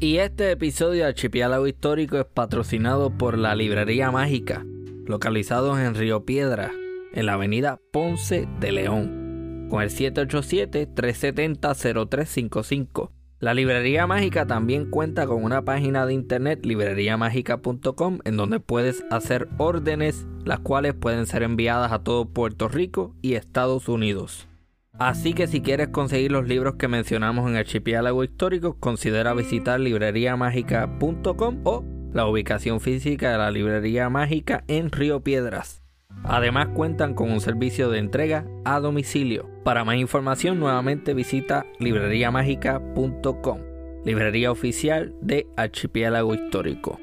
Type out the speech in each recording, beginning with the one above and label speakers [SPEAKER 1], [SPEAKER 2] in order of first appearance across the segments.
[SPEAKER 1] Y este episodio de Archipiélago Histórico es patrocinado por la Librería Mágica, localizados en Río Piedra, en la avenida Ponce de León, con el 787-370-0355. La Librería Mágica también cuenta con una página de internet libreriamágica.com en donde puedes hacer órdenes las cuales pueden ser enviadas a todo Puerto Rico y Estados Unidos. Así que si quieres conseguir los libros que mencionamos en Archipiélago Histórico, considera visitar libreriamágica.com o la ubicación física de la Librería Mágica en Río Piedras. Además cuentan con un servicio de entrega a domicilio. Para más información nuevamente visita libreriamágica.com, librería oficial de Archipiélago Histórico.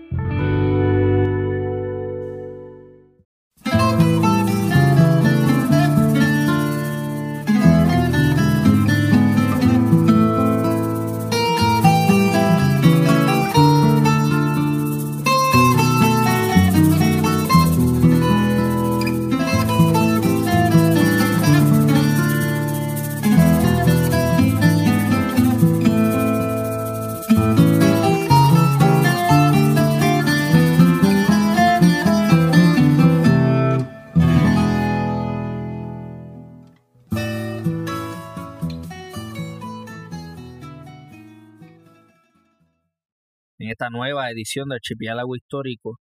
[SPEAKER 1] Esta nueva edición de Archipiélago Histórico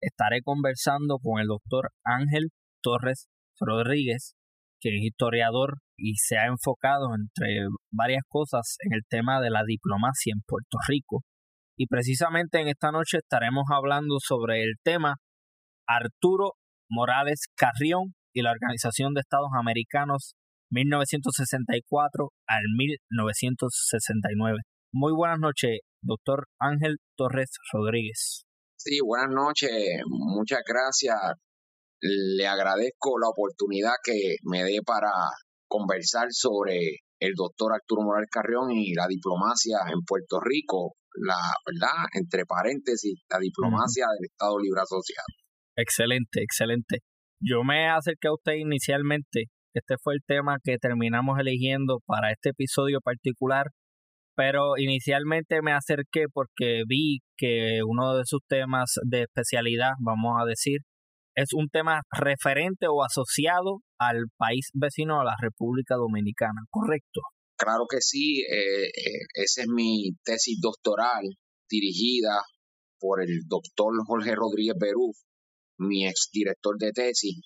[SPEAKER 1] estaré conversando con el doctor Ángel Torres Rodríguez, que es historiador y se ha enfocado entre varias cosas en el tema de la diplomacia en Puerto Rico. Y precisamente en esta noche estaremos hablando sobre el tema Arturo Morales Carrión y la Organización de Estados Americanos 1964 al 1969. Muy buenas noches, doctor Ángel Torres Rodríguez.
[SPEAKER 2] Sí, buenas noches, muchas gracias. Le agradezco la oportunidad que me dé para conversar sobre el doctor Arturo Morales Carrión y la diplomacia en Puerto Rico, la verdad, entre paréntesis, la diplomacia del Estado Libre Asociado.
[SPEAKER 1] Excelente, excelente. Yo me acerqué a usted inicialmente. Este fue el tema que terminamos eligiendo para este episodio particular pero inicialmente me acerqué porque vi que uno de sus temas de especialidad, vamos a decir, es un tema referente o asociado al país vecino a la República Dominicana, ¿correcto?
[SPEAKER 2] Claro que sí, eh, eh, esa es mi tesis doctoral dirigida por el doctor Jorge Rodríguez Berú, mi exdirector de tesis.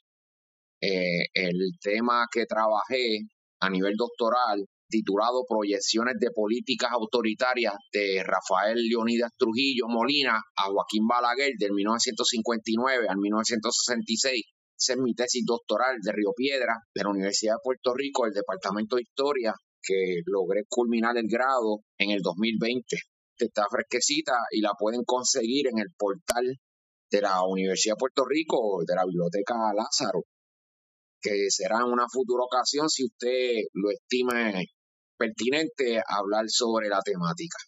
[SPEAKER 2] Eh, el tema que trabajé a nivel doctoral titulado Proyecciones de Políticas Autoritarias de Rafael Leonidas Trujillo Molina a Joaquín Balaguer del 1959 al 1966. Esa es mi tesis doctoral de Río Piedra, de la Universidad de Puerto Rico, del Departamento de Historia, que logré culminar el grado en el 2020. Está fresquecita y la pueden conseguir en el portal de la Universidad de Puerto Rico, de la Biblioteca Lázaro, que será en una futura ocasión si usted lo estima pertinente hablar sobre la temática.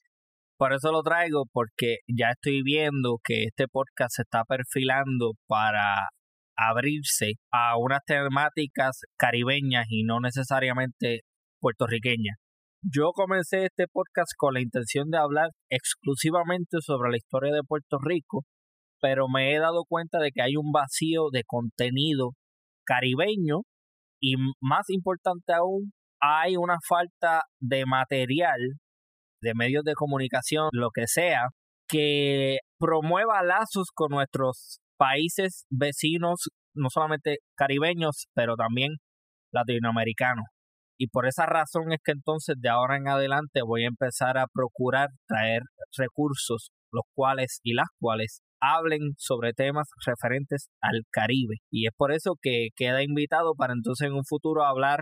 [SPEAKER 1] Por eso lo traigo, porque ya estoy viendo que este podcast se está perfilando para abrirse a unas temáticas caribeñas y no necesariamente puertorriqueñas. Yo comencé este podcast con la intención de hablar exclusivamente sobre la historia de Puerto Rico, pero me he dado cuenta de que hay un vacío de contenido caribeño y más importante aún, hay una falta de material, de medios de comunicación, lo que sea, que promueva lazos con nuestros países vecinos, no solamente caribeños, pero también latinoamericanos. Y por esa razón es que entonces de ahora en adelante voy a empezar a procurar traer recursos, los cuales y las cuales hablen sobre temas referentes al Caribe. Y es por eso que queda invitado para entonces en un futuro hablar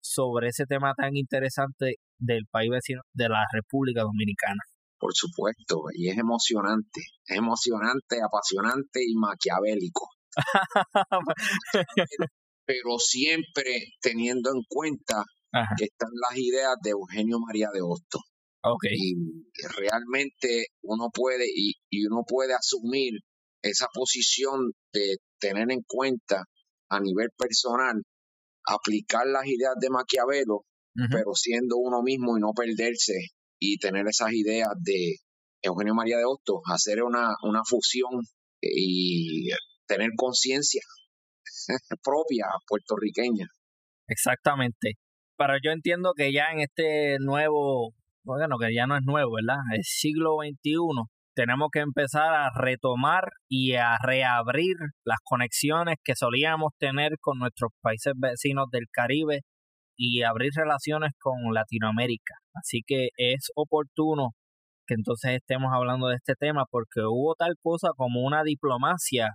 [SPEAKER 1] sobre ese tema tan interesante del país vecino de la República Dominicana.
[SPEAKER 2] Por supuesto, y es emocionante, es emocionante, apasionante y maquiavélico. Pero siempre teniendo en cuenta que están las ideas de Eugenio María de Hostos.
[SPEAKER 1] Okay.
[SPEAKER 2] Y realmente uno puede, y, y uno puede asumir esa posición de tener en cuenta a nivel personal aplicar las ideas de Maquiavelo, pero siendo uno mismo y no perderse y tener esas ideas de, Eugenio María de Hostos, hacer una, una fusión y tener conciencia propia puertorriqueña.
[SPEAKER 1] Exactamente. Pero yo entiendo que ya en este nuevo, bueno, que ya no es nuevo, ¿verdad? El siglo XXI, tenemos que empezar a retomar y a reabrir las conexiones que solíamos tener con nuestros países vecinos del Caribe y abrir relaciones con Latinoamérica. Así que es oportuno que entonces estemos hablando de este tema porque hubo tal cosa como una diplomacia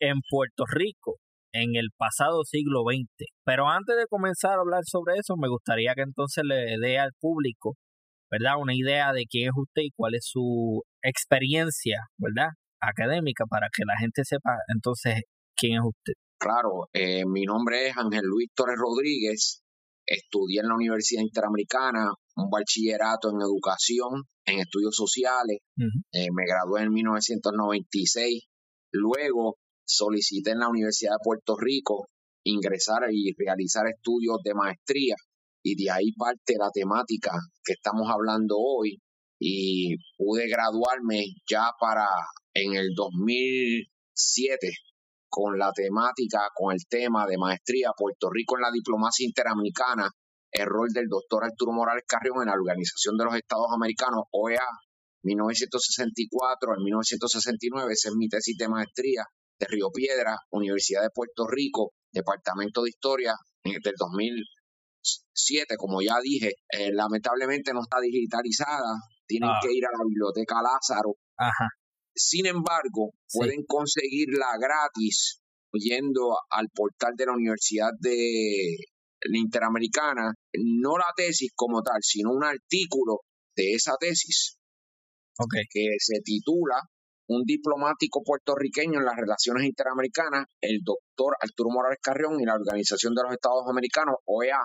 [SPEAKER 1] en Puerto Rico en el pasado siglo XX. Pero antes de comenzar a hablar sobre eso, me gustaría que entonces le dé al público, ¿verdad? Una idea de quién es usted y cuál es su experiencia, ¿verdad? Académica para que la gente sepa entonces quién es usted.
[SPEAKER 2] Claro, eh, mi nombre es Ángel Luis Torres Rodríguez, estudié en la Universidad Interamericana un bachillerato en educación, en estudios sociales, eh, me gradué en 1996, luego solicité en la Universidad de Puerto Rico ingresar y realizar estudios de maestría y de ahí parte la temática que estamos hablando hoy y pude graduarme ya para en el 2007 con la temática, con el tema de maestría Puerto Rico en la diplomacia interamericana, el rol del doctor Arturo Morales Carrión en la Organización de los Estados Americanos, OEA, 1964 al 1969, esa es mi tesis de maestría de Río Piedra, Universidad de Puerto Rico, Departamento de Historia del 2007, como ya dije, eh, lamentablemente no está digitalizada, tienen ah. que ir a la biblioteca Lázaro. Sin embargo, pueden conseguirla gratis yendo al portal de la Universidad de Interamericana, no la tesis como tal, sino un artículo de esa tesis que se titula un diplomático puertorriqueño en las relaciones interamericanas, el doctor Arturo Morales Carrión y la Organización de los Estados Americanos, OEA.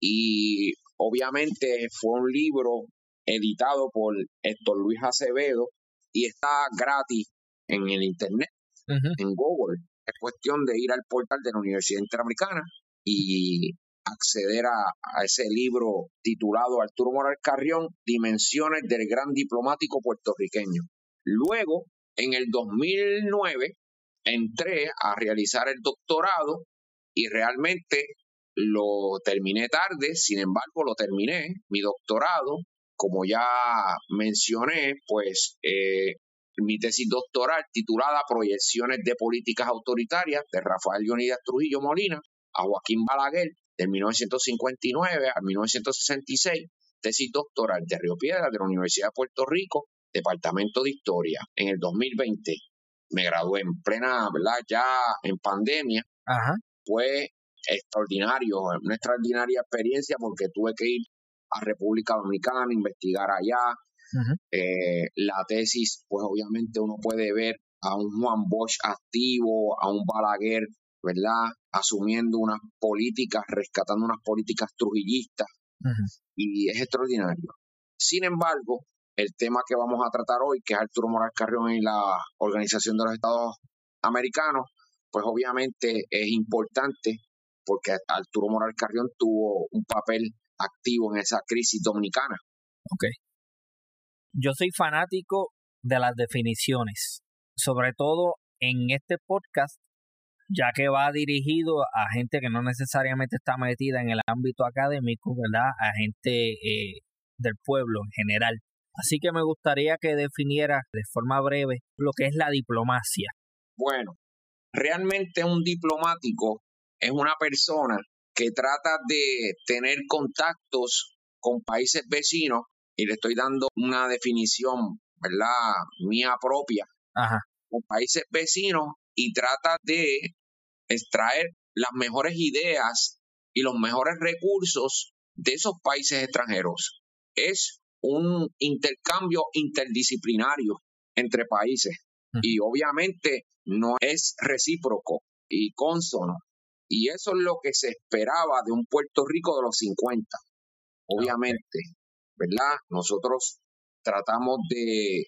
[SPEAKER 2] Y obviamente fue un libro editado por Héctor Luis Acevedo y está gratis en el Internet, en Google. Es cuestión de ir al portal de la Universidad Interamericana y acceder a, a, ese libro titulado Arturo Morales Carrión, Dimensiones del Gran Diplomático Puertorriqueño. Luego, en el 2009 entré a realizar el doctorado y realmente lo terminé tarde, sin embargo lo terminé, mi doctorado, como ya mencioné, pues eh, mi tesis doctoral titulada Proyecciones de Políticas Autoritarias de Rafael Leonidas Trujillo Molina a Joaquín Balaguer de 1959 a 1966, tesis doctoral de Río Piedra de la Universidad de Puerto Rico Departamento de Historia en el 2020. Me gradué en plena, ¿verdad? Ya en pandemia. Fue extraordinario, una extraordinaria experiencia porque tuve que ir a República Dominicana, investigar allá. Eh, la tesis, pues obviamente uno puede ver a un Juan Bosch activo, a un Balaguer, ¿verdad? Asumiendo unas políticas, rescatando unas políticas trujillistas. Y es extraordinario. Sin embargo, el tema que vamos a tratar hoy, que es Arturo Morales Carrión y la Organización de los Estados Americanos, pues obviamente es importante porque Arturo Morales Carrión tuvo un papel activo en esa crisis dominicana.
[SPEAKER 1] Ok. Yo soy fanático de las definiciones, sobre todo en este podcast, ya que va dirigido a gente que no necesariamente está metida en el ámbito académico, ¿verdad? A gente eh, del pueblo en general. Así que me gustaría que definiera de forma breve lo que es la diplomacia.
[SPEAKER 2] Bueno, realmente un diplomático es una persona que trata de tener contactos con países vecinos y le estoy dando una definición, ¿verdad? Mía propia. Ajá. Con países vecinos y trata de extraer las mejores ideas y los mejores recursos de esos países extranjeros. Es un intercambio interdisciplinario entre países y obviamente no es recíproco y consono. Y eso es lo que se esperaba de un Puerto Rico de los 50. Obviamente, ¿verdad? Nosotros tratamos de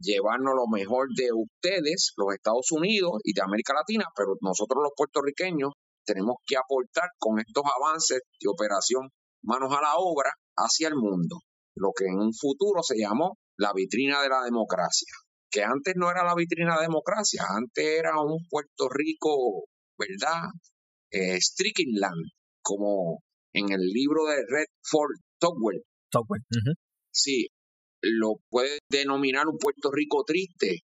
[SPEAKER 2] llevarnos lo mejor de ustedes, los Estados Unidos y de América Latina, pero nosotros los puertorriqueños tenemos que aportar con estos avances de operación manos a la obra hacia el mundo lo que en un futuro se llamó la vitrina de la democracia, que antes no era la vitrina de la democracia, antes era un Puerto Rico, ¿verdad? Eh, como en el libro de Redford Togwell.
[SPEAKER 1] Togwell.
[SPEAKER 2] Sí, lo puede denominar un Puerto Rico triste,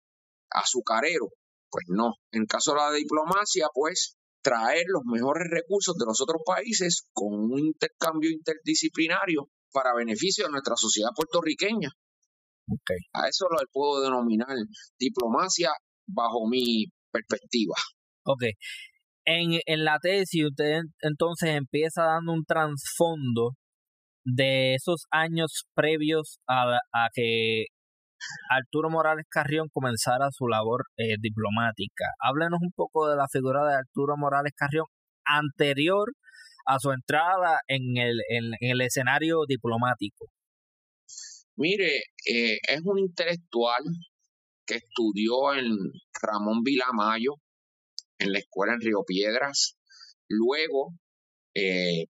[SPEAKER 2] azucarero. Pues no. En caso de la diplomacia, pues traer los mejores recursos de los otros países con un intercambio interdisciplinario para beneficio de nuestra sociedad puertorriqueña.
[SPEAKER 1] Okay.
[SPEAKER 2] A eso lo puedo denominar diplomacia bajo mi perspectiva.
[SPEAKER 1] Ok. En, en la tesis usted entonces empieza dando un trasfondo de esos años previos a, a que Arturo Morales Carrión comenzara su labor eh, diplomática. Háblenos un poco de la figura de Arturo Morales Carrión anterior a su entrada en el, en, el escenario diplomático.
[SPEAKER 2] Mire, eh, es un intelectual que estudió en Ramón Vilamayo, en la escuela en Río Piedras. Luego eh,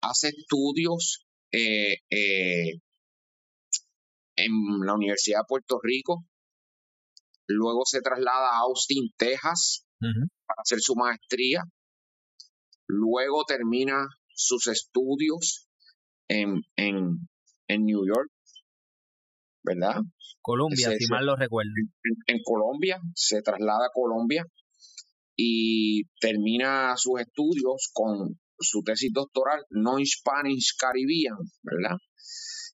[SPEAKER 2] hace estudios en la Universidad de Puerto Rico. Luego se traslada a Austin, Texas, para hacer su maestría. Luego termina sus estudios en, en, en New York, ¿verdad?
[SPEAKER 1] Colombia, si mal lo recuerdo.
[SPEAKER 2] En, Colombia, se traslada a Colombia y termina sus estudios con su tesis doctoral Non-Spanish Caribbean, ¿verdad?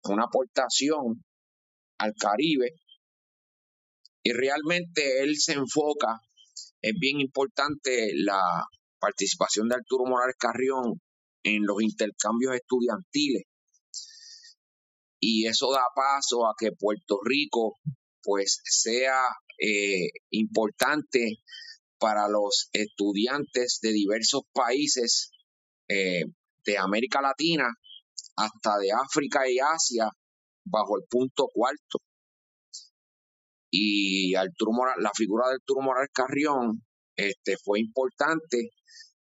[SPEAKER 2] Una aportación al Caribe. Y realmente él se enfoca, es bien importante la participación de Arturo Morales Carrión en los intercambios estudiantiles. Y eso da paso a que Puerto Rico pues sea eh, importante para los estudiantes de diversos países eh, de América Latina hasta de África y Asia bajo el punto cuarto. Y Arturo la figura de Arturo Morales Carrión este, fue importante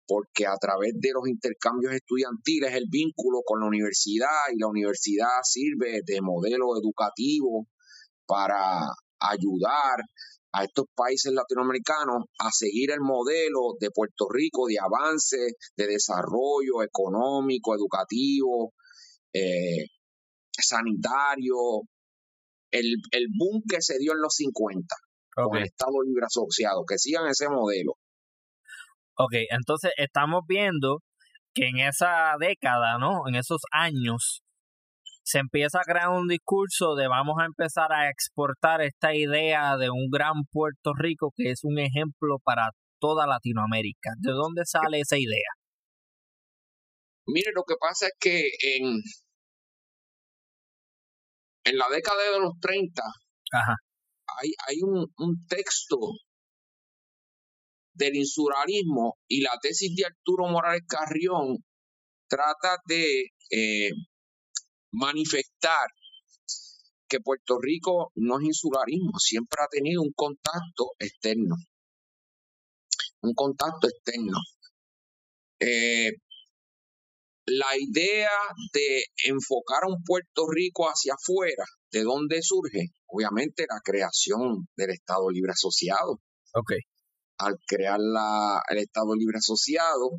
[SPEAKER 2] porque a través de los intercambios estudiantiles el vínculo con la universidad y la universidad sirve de modelo educativo para ayudar a estos países latinoamericanos a seguir el modelo de Puerto Rico de avance, de desarrollo económico, educativo, eh, sanitario, el, el boom que se dio en los 50 con el Estado Libre Asociado, que sigan ese modelo.
[SPEAKER 1] Ok, entonces estamos viendo que en esa década, ¿no? En esos años, se empieza a crear un discurso de vamos a empezar a exportar esta idea de un gran Puerto Rico que es un ejemplo para toda Latinoamérica. ¿De dónde sale esa idea?
[SPEAKER 2] Mire, lo que pasa es que en, en la década de los 30 hay, hay un, texto del insularismo y la tesis de Arturo Morales Carrión trata de eh, manifestar que Puerto Rico no es insularismo, siempre ha tenido un contacto externo, un contacto externo. Eh, la idea de enfocar a un Puerto Rico hacia afuera, ¿de dónde surge? Obviamente la creación del Estado Libre Asociado.
[SPEAKER 1] Ok.
[SPEAKER 2] Al crear la, el Estado Libre Asociado,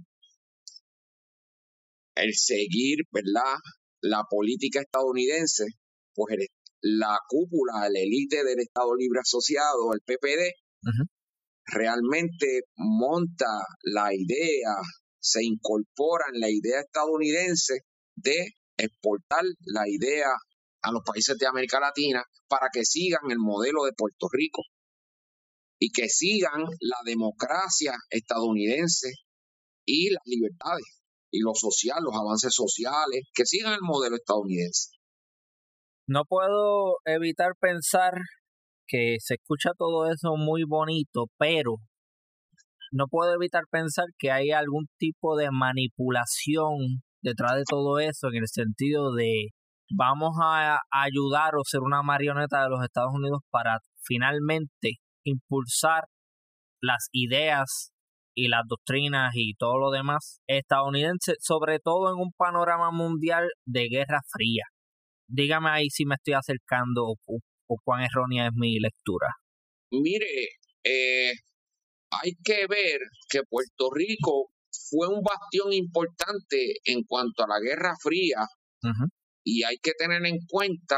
[SPEAKER 2] el seguir, ¿verdad? La política estadounidense, pues la cúpula, la élite del Estado Libre Asociado, el PPD, realmente monta la idea se incorpora en la idea estadounidense de exportar la idea a los países de América Latina para que sigan el modelo de Puerto Rico y que sigan la democracia estadounidense y las libertades y lo social, los avances sociales, que sigan el modelo estadounidense.
[SPEAKER 1] No puedo evitar pensar que se escucha todo eso muy bonito, pero no puedo evitar pensar que hay algún tipo de manipulación detrás de todo eso en el sentido de vamos a ayudar o ser una marioneta de los Estados Unidos para finalmente impulsar las ideas y las doctrinas y todo lo demás estadounidense, sobre todo en un panorama mundial de guerra fría. dígame ahí si me estoy acercando o, cuán errónea es mi lectura.
[SPEAKER 2] Mire, eh, hay que ver que Puerto Rico fue un bastión importante en cuanto a la Guerra Fría y hay que tener en cuenta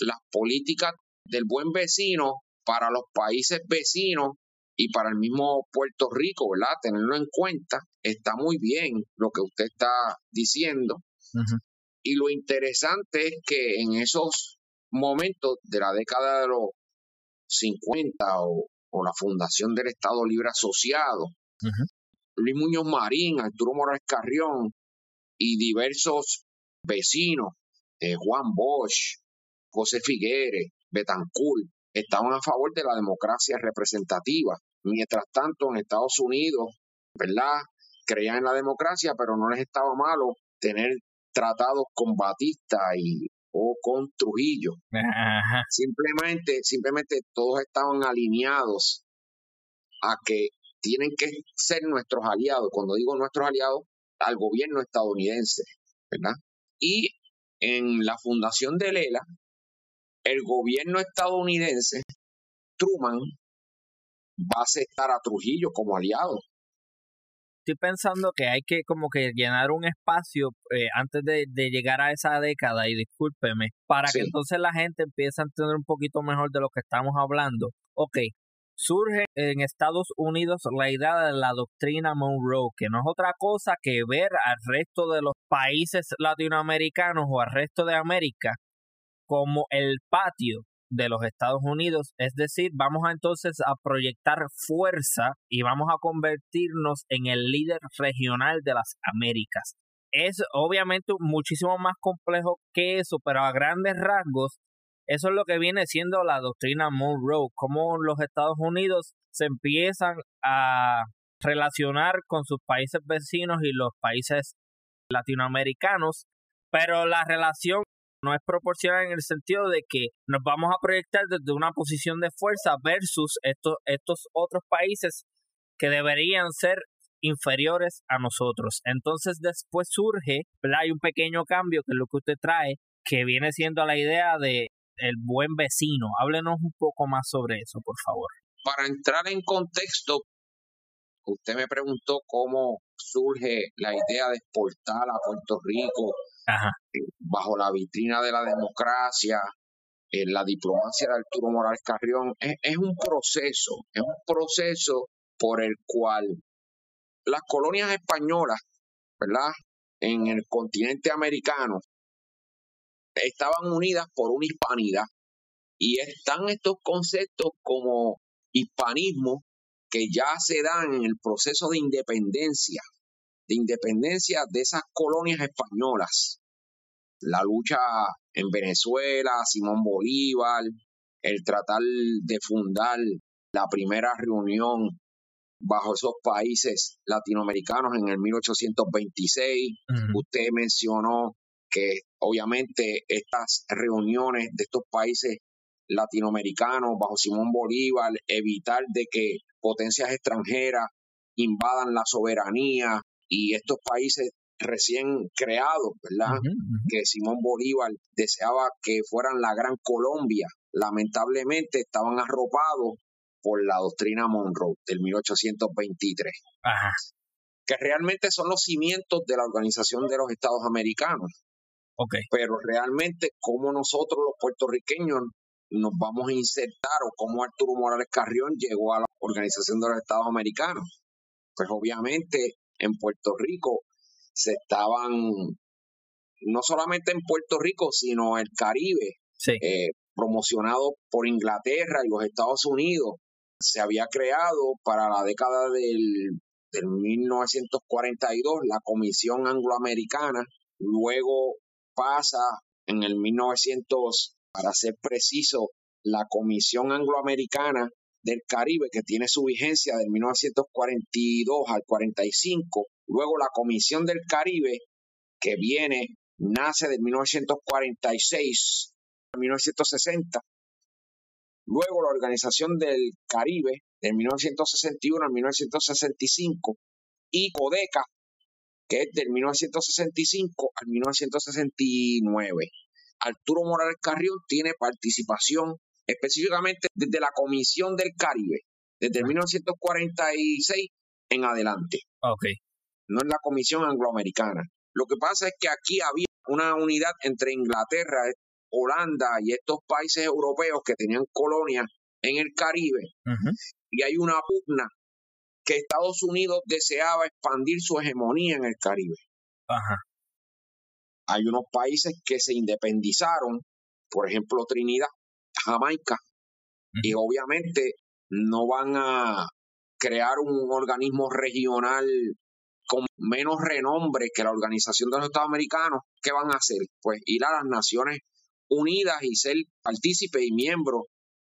[SPEAKER 2] las políticas del buen vecino para los países vecinos y para el mismo Puerto Rico, ¿verdad? Tenerlo en cuenta. Está muy bien lo que usted está diciendo. Y lo interesante es que en esos momentos de la década de los 50 o, la fundación del Estado Libre Asociado, Luis Muñoz Marín, Arturo Morales Carrión y diversos vecinos, eh, Juan Bosch, José Figueres, Betancourt, estaban a favor de la democracia representativa. Mientras tanto, en Estados Unidos, ¿verdad? Creían en la democracia, pero no les estaba malo tener tratados con Batista y o con Trujillo. Simplemente, simplemente todos estaban alineados a que tienen que ser nuestros aliados. Cuando digo nuestros aliados, al gobierno estadounidense, ¿verdad? Y en la fundación de Lela, el gobierno estadounidense, Truman, va a aceptar a Trujillo como aliado.
[SPEAKER 1] Estoy pensando que hay que como que llenar un espacio eh, antes de, llegar a esa década, y discúlpeme, para que entonces la gente empiece a entender un poquito mejor de lo que estamos hablando. Ok, surge en Estados Unidos la idea de la doctrina Monroe, que no es otra cosa que ver al resto de los países latinoamericanos o al resto de América como el patio de los Estados Unidos, es decir, vamos a entonces a proyectar fuerza y vamos a convertirnos en el líder regional de las Américas. Es obviamente muchísimo más complejo que eso, pero a grandes rasgos, eso es lo que viene siendo la doctrina Monroe, cómo los Estados Unidos se empiezan a relacionar con sus países vecinos y los países latinoamericanos, pero la relación no es proporcional en el sentido de que nos vamos a proyectar desde una posición de fuerza versus estos, estos otros países que deberían ser inferiores a nosotros. Entonces después surge, hay un pequeño cambio que es lo que usted trae, que viene siendo la idea de el buen vecino. Háblenos un poco más sobre eso, por favor.
[SPEAKER 2] Para entrar en contexto, usted me preguntó cómo surge la idea de exportar a Puerto Rico eh, bajo la vitrina de la democracia, en la diplomacia de Arturo Morales Carrión, es, un proceso, es un proceso por el cual las colonias españolas, ¿verdad? En el continente americano estaban unidas por una hispanidad. Y están estos conceptos como hispanismo que ya se dan en el proceso de independencia de independencia de esas colonias españolas. La lucha en Venezuela, Simón Bolívar, el tratar de fundar la primera reunión bajo esos países latinoamericanos en el 1826. Usted mencionó que obviamente estas reuniones de estos países latinoamericanos bajo Simón Bolívar, evitar de que potencias extranjeras invadan la soberanía y estos países recién creados, ¿verdad? Que Simón Bolívar deseaba que fueran la Gran Colombia. Lamentablemente estaban arropados por la doctrina Monroe del 1823. Ajá. Que realmente son los cimientos de la Organización de los Estados Americanos. Okay. Pero realmente, cómo nosotros los puertorriqueños nos vamos a insertar o cómo Arturo Morales Carrión llegó a la Organización de los Estados Americanos. Pues obviamente en Puerto Rico se estaban, no solamente en Puerto Rico, sino el Caribe, eh, promocionado por Inglaterra y los Estados Unidos. Se había creado para la década del, del 1942 la Comisión Angloamericana, luego pasa en el 1900, para ser preciso, la Comisión Angloamericana del Caribe, que tiene su vigencia del 1942 al 45. Luego la Comisión del Caribe, que viene, nace del 1946 al 1960. Luego la Organización del Caribe, del 1961 al 1965. Y CODECA, que es del 1965 al 1969. Arturo Morales Carrión tiene participación específicamente desde la Comisión del Caribe, desde 1946 en adelante.
[SPEAKER 1] Okay.
[SPEAKER 2] No es la Comisión Angloamericana. Lo que pasa es que aquí había una unidad entre Inglaterra, Holanda y estos países europeos que tenían colonias en el Caribe. Y hay una pugna que Estados Unidos deseaba expandir su hegemonía en el Caribe.
[SPEAKER 1] Ajá.
[SPEAKER 2] Hay unos países que se independizaron, por ejemplo Trinidad, Jamaica, y obviamente no van a crear un organismo regional con menos renombre que la Organización de los Estados Americanos. ¿Qué van a hacer? Pues ir a las Naciones Unidas y ser partícipe y miembro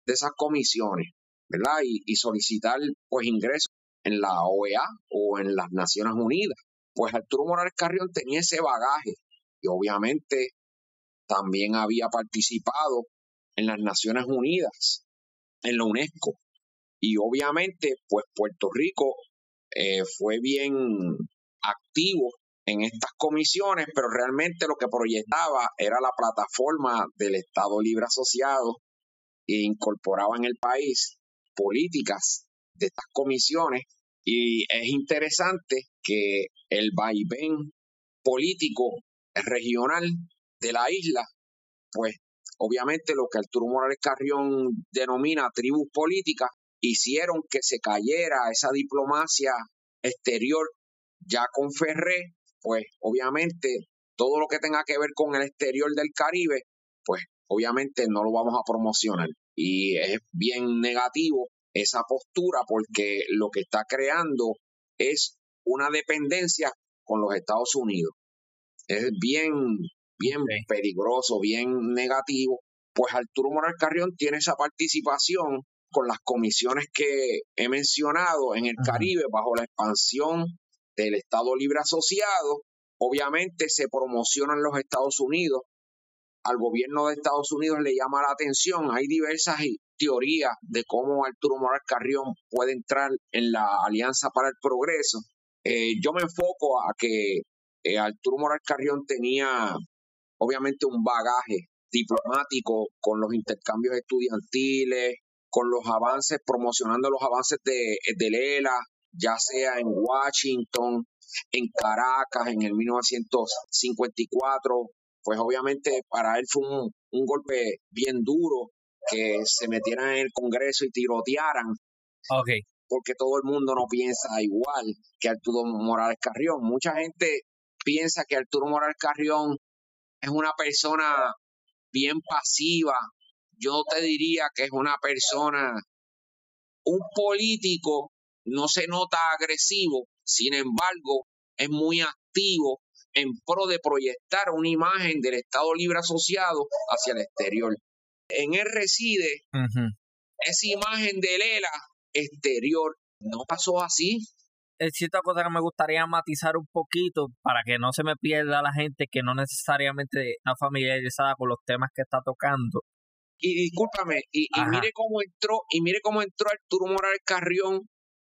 [SPEAKER 2] de esas comisiones, ¿verdad? Y, y solicitar pues ingresos en la OEA o en las Naciones Unidas. Pues Arturo Morales Carrión tenía ese bagaje y obviamente también había participado en las Naciones Unidas, en la UNESCO. Y obviamente, pues Puerto Rico eh, fue bien activo en estas comisiones, pero realmente lo que proyectaba era la plataforma del Estado Libre Asociado e incorporaba en el país políticas de estas comisiones y es interesante que el vaivén político regional de la isla, pues obviamente lo que Arturo Morales Carrión denomina tribus políticas, hicieron que se cayera esa diplomacia exterior ya con Ferré, pues obviamente todo lo que tenga que ver con el exterior del Caribe, pues obviamente no lo vamos a promocionar. Y es bien negativo esa postura porque lo que está creando es una dependencia con los Estados Unidos. Es bien, bien peligroso, bien negativo. Pues Arturo Morales Carrión tiene esa participación con las comisiones que he mencionado en el Caribe bajo la expansión del Estado Libre Asociado. Obviamente se promociona en los Estados Unidos. Al gobierno de Estados Unidos le llama la atención. Hay diversas teorías de cómo Arturo Morales Carrión puede entrar en la Alianza para el Progreso. Eh, yo me enfoco a que eh, Arturo Morales Carrión tenía obviamente un bagaje diplomático con los intercambios estudiantiles, con los avances, promocionando los avances de, de Lela, ya sea en Washington, en Caracas en el 1954, pues obviamente para él fue un, golpe bien duro que se metieran en el Congreso y tirotearan.
[SPEAKER 1] Okay.
[SPEAKER 2] Porque todo el mundo no piensa igual que Arturo Morales Carrión. Mucha gente piensa que Arturo Morales Carrión es una persona bien pasiva, yo te diría que es una persona, un político, no se nota agresivo, sin embargo, es muy activo en pro de proyectar una imagen del Estado Libre Asociado hacia el exterior. En él reside esa imagen de Lela exterior. No pasó así.
[SPEAKER 1] Es cierta cosa que me gustaría matizar un poquito para que no se me pierda la gente que no necesariamente está familiarizada con los temas que está tocando.
[SPEAKER 2] Y discúlpame, y, mire cómo entró, y mire cómo entró Arturo Morales Carrión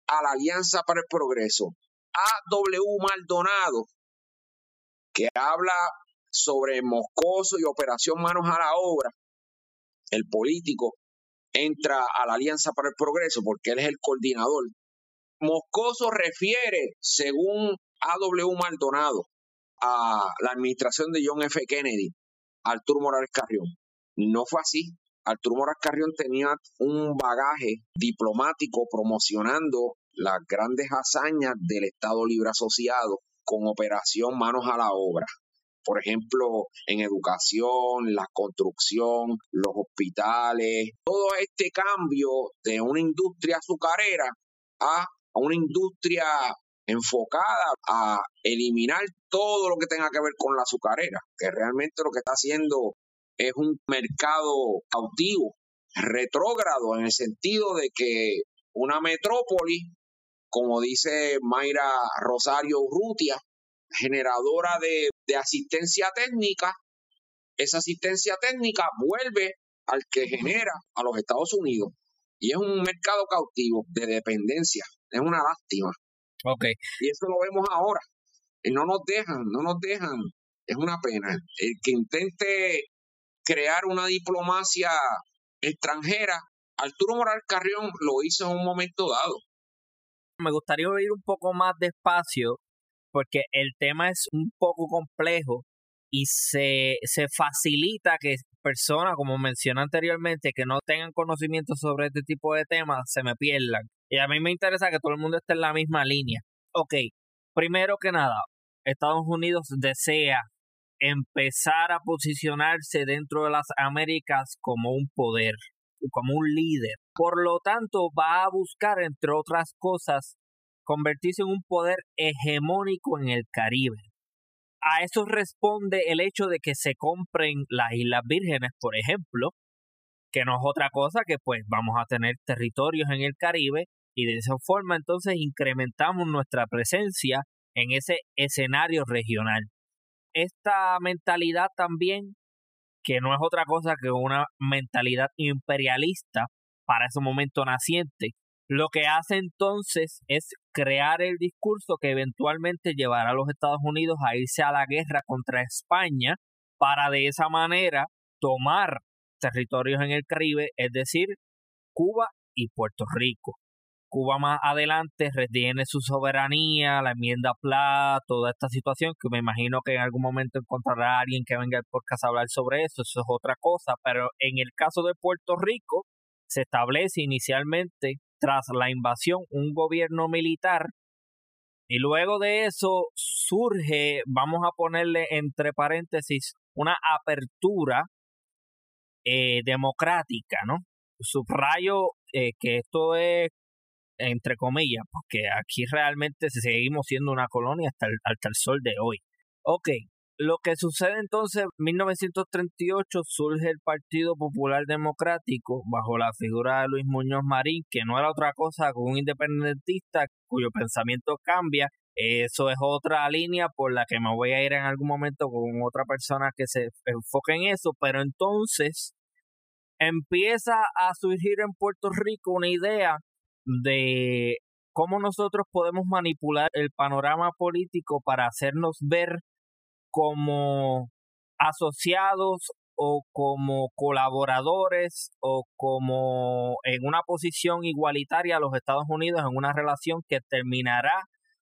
[SPEAKER 2] a la Alianza para el Progreso. A.W. Maldonado, que habla sobre Moscoso y Operación Manos a la Obra, el político entra a la Alianza para el Progreso porque él es el coordinador. Moscoso refiere, según A.W. Maldonado, a la administración de John F. Kennedy, Arturo Morales Carrión. No fue así. Arturo Moras Carrión tenía un bagaje diplomático promocionando las grandes hazañas del Estado Libre Asociado con operación manos a la obra. Por ejemplo, en educación, la construcción, los hospitales, todo este cambio de una industria azucarera a una industria enfocada a eliminar todo lo que tenga que ver con la azucarera, que realmente lo que está haciendo es un mercado cautivo, retrógrado, en el sentido de que una metrópoli, como dice Mayra Rosario Urrutia, generadora de, de asistencia técnica, esa asistencia técnica vuelve al que genera a los Estados Unidos. Y es un mercado cautivo de dependencia. Es una lástima.
[SPEAKER 1] Okay.
[SPEAKER 2] Y eso lo vemos ahora. Y no nos dejan, no nos dejan. Es una pena. El que intente crear una diplomacia extranjera. Arturo Moral Carrión lo hizo en un momento dado.
[SPEAKER 1] Me gustaría ir un poco más despacio porque el tema es un poco complejo y se, se facilita que personas, como mencioné anteriormente, que no tengan conocimiento sobre este tipo de temas, se me pierdan. Y a mí me interesa que todo el mundo esté en la misma línea. Ok, primero que nada, Estados Unidos desea empezar a posicionarse dentro de las Américas como un poder, como un líder. Por lo tanto, va a buscar, entre otras cosas, convertirse en un poder hegemónico en el Caribe. A eso responde el hecho de que se compren las Islas Vírgenes, por ejemplo, que no es otra cosa que pues vamos a tener territorios en el Caribe y de esa forma entonces incrementamos nuestra presencia en ese escenario regional. Esta mentalidad también, que no es otra cosa que una mentalidad imperialista para ese momento naciente, lo que hace entonces es crear el discurso que eventualmente llevará a los Estados Unidos a irse a la guerra contra España para de esa manera tomar territorios en el Caribe, es decir, Cuba y Puerto Rico. Cuba más adelante retiene su soberanía, la enmienda PLA, toda esta situación que me imagino que en algún momento encontrará a alguien que venga por casa a hablar sobre eso, eso es otra cosa, pero en el caso de Puerto Rico se establece inicialmente tras la invasión un gobierno militar y luego de eso surge, vamos a ponerle entre paréntesis, una apertura eh, democrática, ¿no? Subrayo eh, que esto es entre comillas, porque aquí realmente seguimos siendo una colonia hasta el, hasta el sol de hoy. Ok, lo que sucede entonces, en 1938 surge el Partido Popular Democrático bajo la figura de Luis Muñoz Marín, que no era otra cosa que un independentista cuyo pensamiento cambia. Eso es otra línea por la que me voy a ir en algún momento con otra persona que se enfoque en eso, pero entonces empieza a surgir en Puerto Rico una idea de cómo nosotros podemos manipular el panorama político para hacernos ver como asociados o como colaboradores o como en una posición igualitaria a los Estados Unidos en una relación que terminará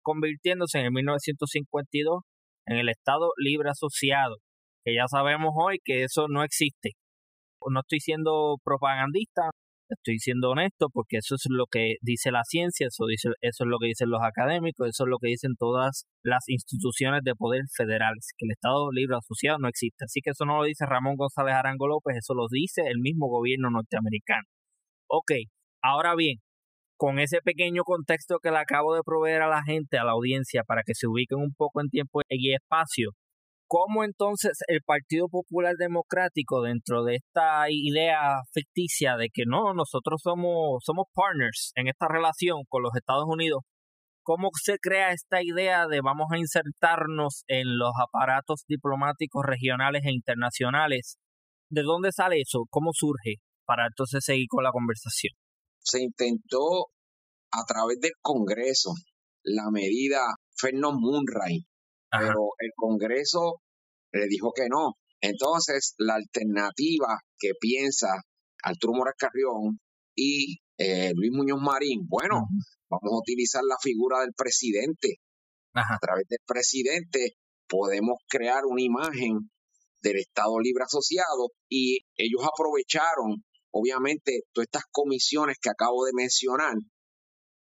[SPEAKER 1] convirtiéndose en 1952 en el Estado Libre Asociado, que ya sabemos hoy que eso no existe. No estoy siendo propagandista, Estoy siendo honesto porque eso es lo que dice la ciencia, eso, dice, eso es lo que dicen los académicos, eso es lo que dicen todas las instituciones de poder federales, que el Estado Libre Asociado no existe. Así que eso no lo dice Ramón González Arango López, eso lo dice el mismo gobierno norteamericano. Ok, ahora bien, con ese pequeño contexto que le acabo de proveer a la gente, a la audiencia, para que se ubiquen un poco en tiempo y espacio, ¿Cómo entonces el Partido Popular Democrático, dentro de esta idea ficticia de que no, nosotros somos, somos partners en esta relación con los Estados Unidos, cómo se crea esta idea de vamos a insertarnos en los aparatos diplomáticos regionales e internacionales? ¿De dónde sale eso? ¿Cómo surge? Para entonces seguir con la conversación.
[SPEAKER 2] Se intentó a través del Congreso la medida Fernand Munray pero el Congreso le dijo que no. Entonces, la alternativa que piensa Arturo Moras Carrión y eh, Luis Muñoz Marín, bueno, vamos a utilizar la figura del presidente. A través del presidente podemos crear una imagen del Estado Libre Asociado y ellos aprovecharon, obviamente, todas estas comisiones que acabo de mencionar.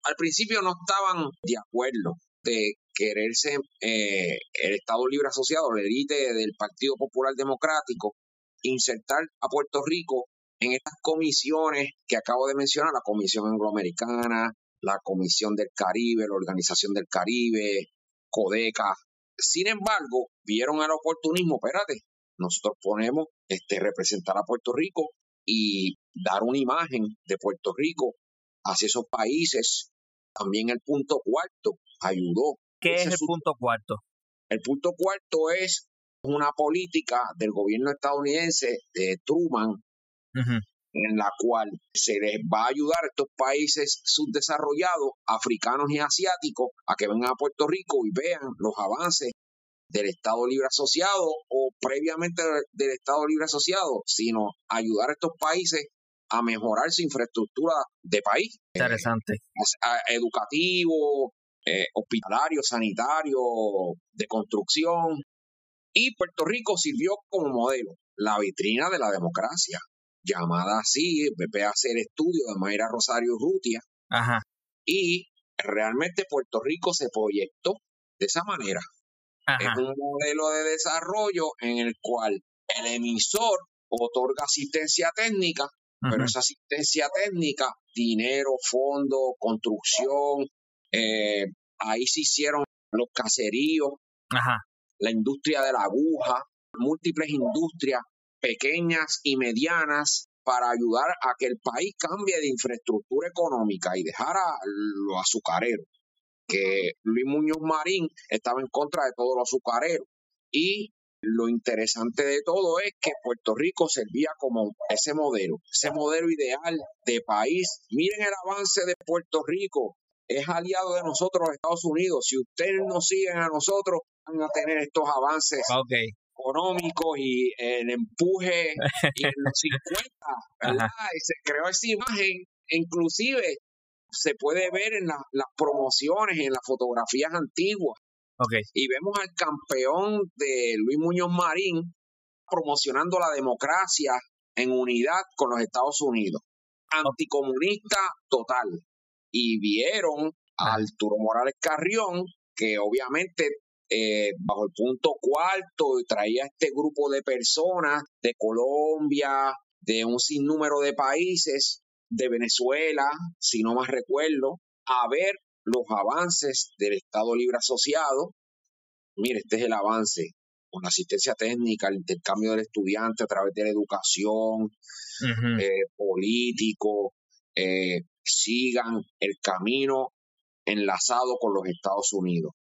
[SPEAKER 2] Al principio no estaban de acuerdo de quererse eh, el Estado Libre Asociado, la élite del Partido Popular Democrático, insertar a Puerto Rico en estas comisiones que acabo de mencionar, la Comisión Angloamericana, la Comisión del Caribe, la Organización del Caribe, CODECA. Sin embargo, vieron el oportunismo, espérate, nosotros ponemos este, representar a Puerto Rico y dar una imagen de Puerto Rico hacia esos países. También el punto cuarto ayudó
[SPEAKER 1] ¿Qué es el punto cuarto?
[SPEAKER 2] El punto cuarto es una política del gobierno estadounidense de Truman, en la cual se les va a ayudar a estos países subdesarrollados, africanos y asiáticos, a que vengan a Puerto Rico y vean los avances del Estado Libre Asociado o previamente del Estado Libre Asociado, sino ayudar a estos países a mejorar su infraestructura de país.
[SPEAKER 1] Interesante.
[SPEAKER 2] Eh, educativo, eh, hospitalario, sanitario, de construcción. Y Puerto Rico sirvió como modelo, la vitrina de la democracia, llamada así, BP hacer estudio de Mayra Rosario Rutia.
[SPEAKER 1] Ajá.
[SPEAKER 2] Y realmente Puerto Rico se proyectó de esa manera. Es un modelo de desarrollo en el cual el emisor otorga asistencia técnica, pero esa asistencia técnica, dinero, fondo, construcción, eh, ahí se hicieron los caseríos, la industria de la aguja, múltiples industrias pequeñas y medianas para ayudar a que el país cambie de infraestructura económica y dejar a los azucareros que Luis Muñoz Marín estaba en contra de todos los azucareros. Y lo interesante de todo es que Puerto Rico servía como ese modelo, ese modelo ideal de país. Miren el avance de Puerto Rico, es aliado de nosotros, Estados Unidos. Si ustedes nos siguen a nosotros, van a tener estos avances económicos y el empuje y en los 50, ¿verdad? Y se creó esa imagen, inclusive se puede ver en las promociones, en las fotografías antiguas. Y vemos al campeón de Luis Muñoz Marín promocionando la democracia en unidad con los Estados Unidos. Anticomunista total. Y vieron a Arturo Morales Carrión, que obviamente eh, bajo el punto cuarto traía este grupo de personas de Colombia, de un sinnúmero de países, de Venezuela, si no más recuerdo, a ver los avances del Estado Libre Asociado. Mire, este es el avance con la asistencia técnica, el intercambio del estudiante a través de la educación, eh, político, eh, sigan el camino enlazado con los Estados Unidos.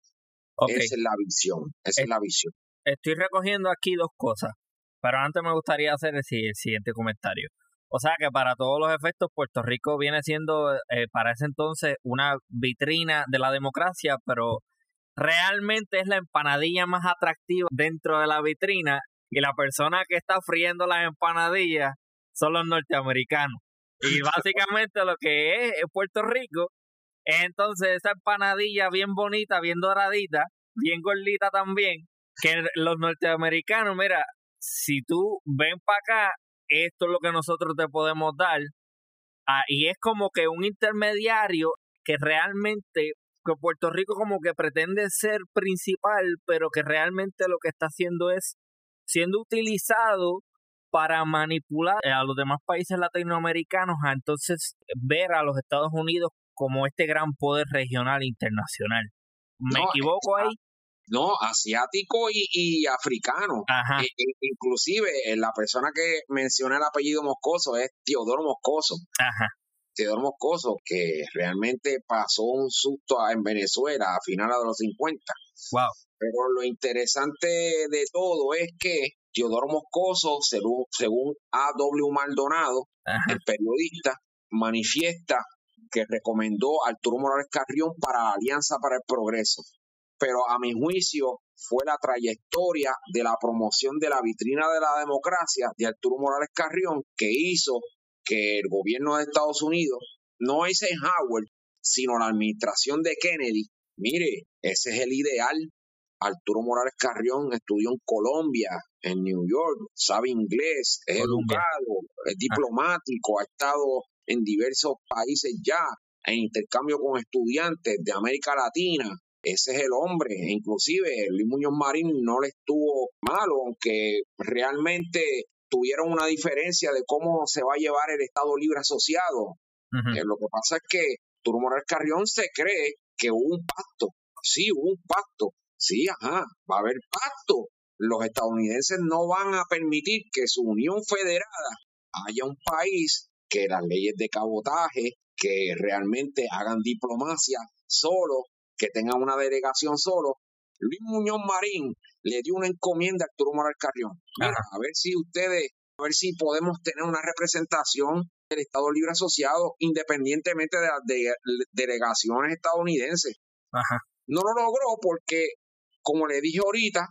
[SPEAKER 2] Esa es la visión, esa es, la visión.
[SPEAKER 1] Estoy recogiendo aquí dos cosas, pero antes me gustaría hacer el siguiente comentario. O sea que para todos los efectos, Puerto Rico viene siendo eh, para ese entonces una vitrina de la democracia, pero realmente es la empanadilla más atractiva dentro de la vitrina y la persona que está friendo las empanadillas son los norteamericanos. Y básicamente lo que es, Puerto Rico es entonces esa empanadilla bien bonita, bien doradita, bien gordita también, que los norteamericanos, mira, si tú ven para acá esto es lo que nosotros te podemos dar. Ah, y es como que un intermediario que realmente, que Puerto Rico como que pretende ser principal, pero que realmente lo que está haciendo es siendo utilizado para manipular a los demás países latinoamericanos a entonces ver a los Estados Unidos como este gran poder regional internacional. ¿Me equivoco ahí?
[SPEAKER 2] No, asiático y, africano. E, e, inclusive eh, la persona que menciona el apellido Moscoso es Teodoro Moscoso.
[SPEAKER 1] Ajá.
[SPEAKER 2] Teodoro Moscoso, que realmente pasó un susto en Venezuela a finales de los 50.
[SPEAKER 1] Wow.
[SPEAKER 2] Pero lo interesante de todo es que Teodoro Moscoso, según, según A.W. Maldonado, el periodista, manifiesta que recomendó a Arturo Morales Carrión para la Alianza para el Progreso pero a mi juicio fue la trayectoria de la promoción de la vitrina de la democracia de Arturo Morales Carrión que hizo que el gobierno de Estados Unidos, no Eisenhower, sino la administración de Kennedy, mire, ese es el ideal. Arturo Morales Carrión estudió en Colombia, en New York, sabe inglés, es educado, es diplomático, ha estado en diversos países ya en intercambio con estudiantes de América Latina, ese es el hombre. Inclusive Luis Muñoz Marín no le estuvo malo, aunque realmente tuvieron una diferencia de cómo se va a llevar el Estado Libre Asociado. Eh, lo que pasa es que Turo Morales Carrión se cree que hubo un pacto. Sí, hubo un pacto. Sí, ajá, va a haber pacto. Los estadounidenses no van a permitir que su unión federada haya un país que las leyes de cabotaje, que realmente hagan diplomacia solo que tenga una delegación solo. Luis Muñoz Marín le dio una encomienda a Arturo Morales Carrión. Mira, a ver si ustedes, a ver si podemos tener una representación del Estado Libre Asociado independientemente de las delegaciones estadounidenses.
[SPEAKER 1] Ajá.
[SPEAKER 2] No lo logró porque como le dije ahorita,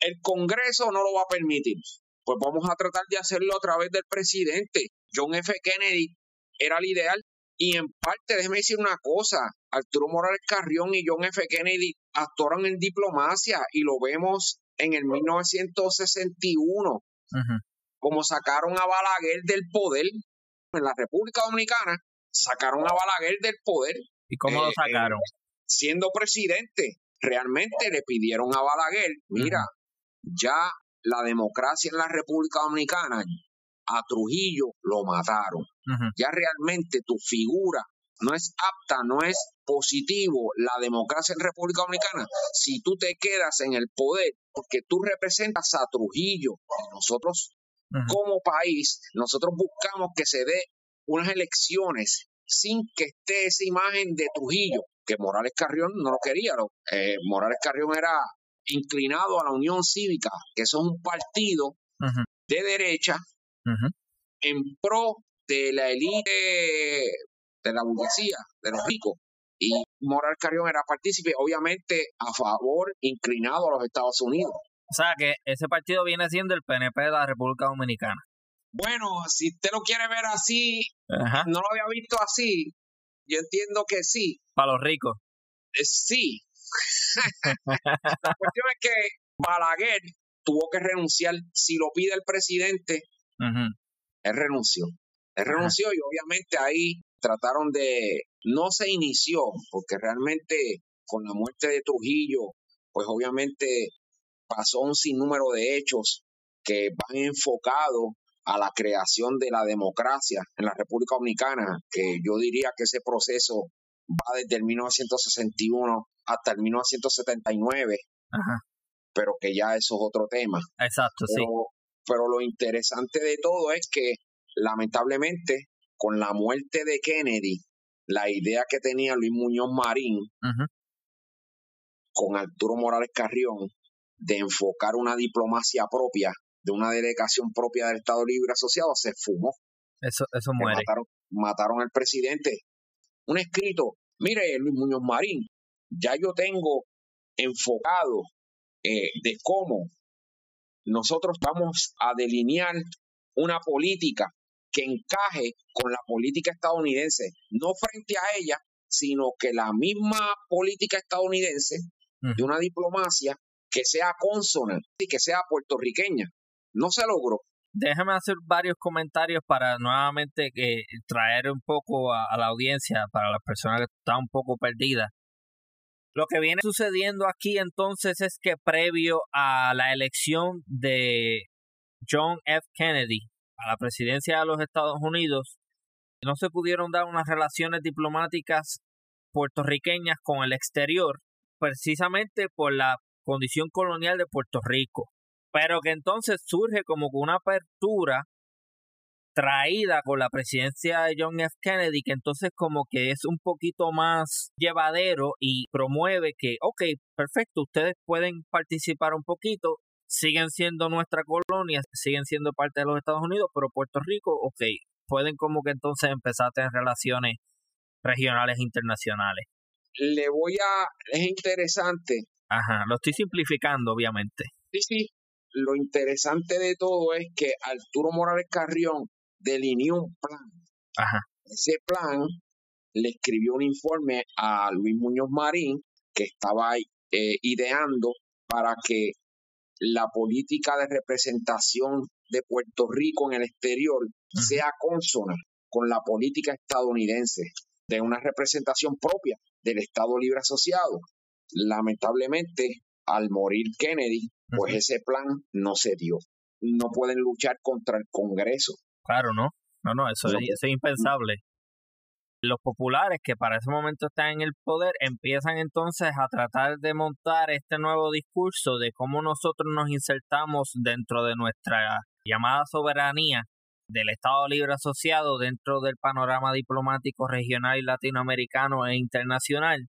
[SPEAKER 2] el Congreso no lo va a permitir. Pues vamos a tratar de hacerlo a través del presidente. John F. Kennedy era el ideal. Y en parte, déjeme decir una cosa, Arturo Morales Carrión y John F. Kennedy actuaron en diplomacia y lo vemos en el 1961, como sacaron a Balaguer del poder en la República Dominicana, sacaron a Balaguer del poder.
[SPEAKER 1] ¿Y cómo lo eh, sacaron?
[SPEAKER 2] siendo presidente, realmente le pidieron a Balaguer, mira, ya la democracia en la República Dominicana, a Trujillo lo mataron. Ya realmente tu figura no es apta, no es positivo la democracia en República Dominicana si tú te quedas en el poder porque tú representas a Trujillo. Nosotros como país, nosotros buscamos que se dé unas elecciones sin que esté esa imagen de Trujillo, que Morales Carrión no lo quería. Eh, Morales Carrión era inclinado a la Unión Cívica, que eso es un partido de derecha en pro de la élite de la burguesía, de los ricos. Y Morales Carrión era partícipe, obviamente, a favor, inclinado a los Estados Unidos.
[SPEAKER 1] O sea que ese partido viene siendo el PNP de la República Dominicana.
[SPEAKER 2] Bueno, si usted lo quiere ver así, no lo había visto así. Yo entiendo que sí.
[SPEAKER 1] Para los ricos.
[SPEAKER 2] Eh, sí. la cuestión es que Balaguer tuvo que renunciar. Si lo pide el presidente, él renunció. Él renunció y obviamente ahí trataron de, no se inició, porque realmente con la muerte de Trujillo, pues obviamente pasó un sinnúmero de hechos que van enfocados a la creación de la democracia en la República Dominicana, que yo diría que ese proceso va desde el 1961 hasta el 1979, pero que ya eso es otro tema.
[SPEAKER 1] Exacto, sí.
[SPEAKER 2] Pero lo interesante de todo es que lamentablemente con la muerte de Kennedy, la idea que tenía Luis Muñoz Marín con Arturo Morales Carrión de enfocar una diplomacia propia de una delegación propia del Estado Libre Asociado se fumó.
[SPEAKER 1] Eso, eso muere.
[SPEAKER 2] Mataron, al presidente. Un escrito, mire Luis Muñoz Marín, ya yo tengo enfocado eh, de cómo nosotros vamos a delinear una política que encaje con la política estadounidense, no frente a ella, sino que la misma política estadounidense de una diplomacia que sea consona y que sea puertorriqueña. No se logró.
[SPEAKER 1] Déjame hacer varios comentarios para nuevamente que traer un poco a, la audiencia, para las personas que están un poco perdidas. Lo que viene sucediendo aquí entonces es que previo a la elección de John F. Kennedy a la presidencia de los Estados Unidos, no se pudieron dar unas relaciones diplomáticas puertorriqueñas con el exterior, precisamente por la condición colonial de Puerto Rico, pero que entonces surge como una apertura traída con la presidencia de John F. Kennedy, que entonces como que es un poquito más llevadero y promueve que, ok, perfecto, ustedes pueden participar un poquito, siguen siendo nuestra colonia, siguen siendo parte de los Estados Unidos, pero Puerto Rico, ok, pueden como que entonces empezar a tener relaciones regionales e internacionales.
[SPEAKER 2] Le voy a, es interesante
[SPEAKER 1] Ajá, lo estoy simplificando, obviamente.
[SPEAKER 2] Sí, sí. Lo interesante de todo es que Arturo Morales Carrión delineó un plan.
[SPEAKER 1] Ajá.
[SPEAKER 2] Ese plan le escribió un informe a Luis Muñoz Marín, que estaba eh, ideando para que la política de representación de Puerto Rico en el exterior sea consona con la política estadounidense de una representación propia del Estado Libre Asociado lamentablemente, al morir Kennedy, pues ese plan no se dio. No pueden luchar contra el Congreso.
[SPEAKER 1] Claro, no. No, no, eso, es, impensable. Los populares que para ese momento están en el poder empiezan entonces a tratar de montar este nuevo discurso de cómo nosotros nos insertamos dentro de nuestra llamada soberanía del Estado Libre Asociado dentro del panorama diplomático regional y latinoamericano e internacional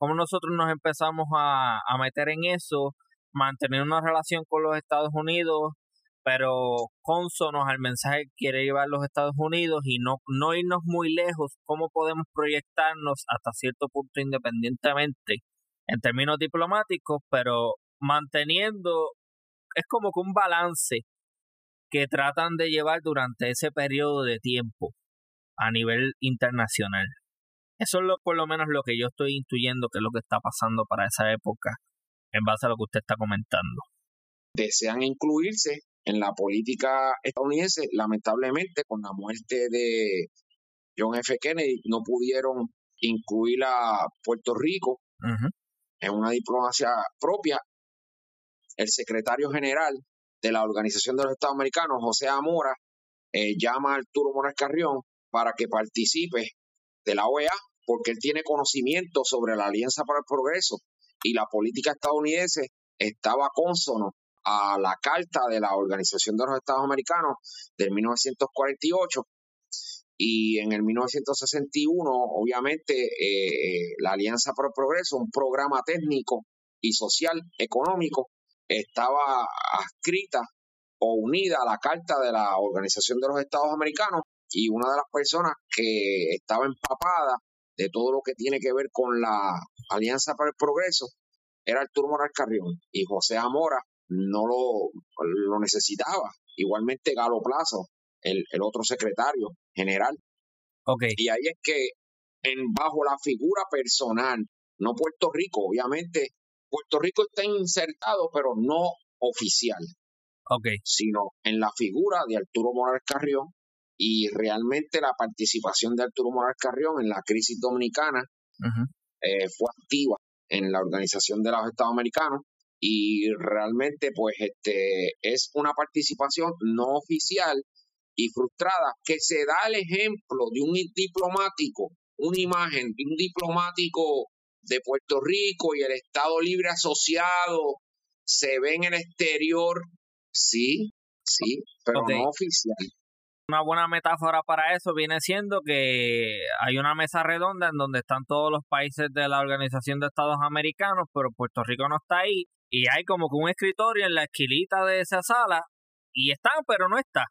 [SPEAKER 1] cómo nosotros nos empezamos a, meter en eso, mantener una relación con los Estados Unidos, pero consonos al mensaje que quiere llevar los Estados Unidos y no, no irnos muy lejos, cómo podemos proyectarnos hasta cierto punto independientemente en términos diplomáticos, pero manteniendo, es como que un balance que tratan de llevar durante ese periodo de tiempo a nivel internacional. Eso es lo, por lo menos lo que yo estoy intuyendo que es lo que está pasando para esa época en base a lo que usted está comentando.
[SPEAKER 2] Desean incluirse en la política estadounidense, lamentablemente con la muerte de John F. Kennedy no pudieron incluir a Puerto Rico en una diplomacia propia. El secretario general de la Organización de los Estados Americanos, José Amora, eh, llama a Arturo Morales Carrión para que participe de la OEA porque él tiene conocimiento sobre la Alianza para el Progreso y la política estadounidense estaba consono a la Carta de la Organización de los Estados Americanos del 1948 y en el 1961, obviamente, eh, eh, la Alianza para el Progreso, un programa técnico y social, económico, estaba adscrita o unida a la Carta de la Organización de los Estados Americanos y una de las personas que estaba empapada de todo lo que tiene que ver con la Alianza para el Progreso era Arturo Moral Carrión y José Amora no lo, lo necesitaba. Igualmente Galo Plazo, el, otro secretario general.
[SPEAKER 1] Okay.
[SPEAKER 2] Y ahí es que en bajo la figura personal, no Puerto Rico, obviamente Puerto Rico está insertado, pero no oficial,
[SPEAKER 1] okay.
[SPEAKER 2] sino en la figura de Arturo Morales Carrión y realmente la participación de Arturo Morales Carrión en la crisis dominicana eh, fue activa en la Organización de los Estados Americanos y realmente pues este es una participación no oficial y frustrada que se da el ejemplo de un diplomático, una imagen de un diplomático de Puerto Rico y el Estado Libre Asociado se ve en el exterior, sí, sí, pero no oficial.
[SPEAKER 1] Una buena metáfora para eso viene siendo que hay una mesa redonda en donde están todos los países de la Organización de Estados Americanos, pero Puerto Rico no está ahí, y hay como que un escritorio en la esquilita de esa sala, y está, pero no está.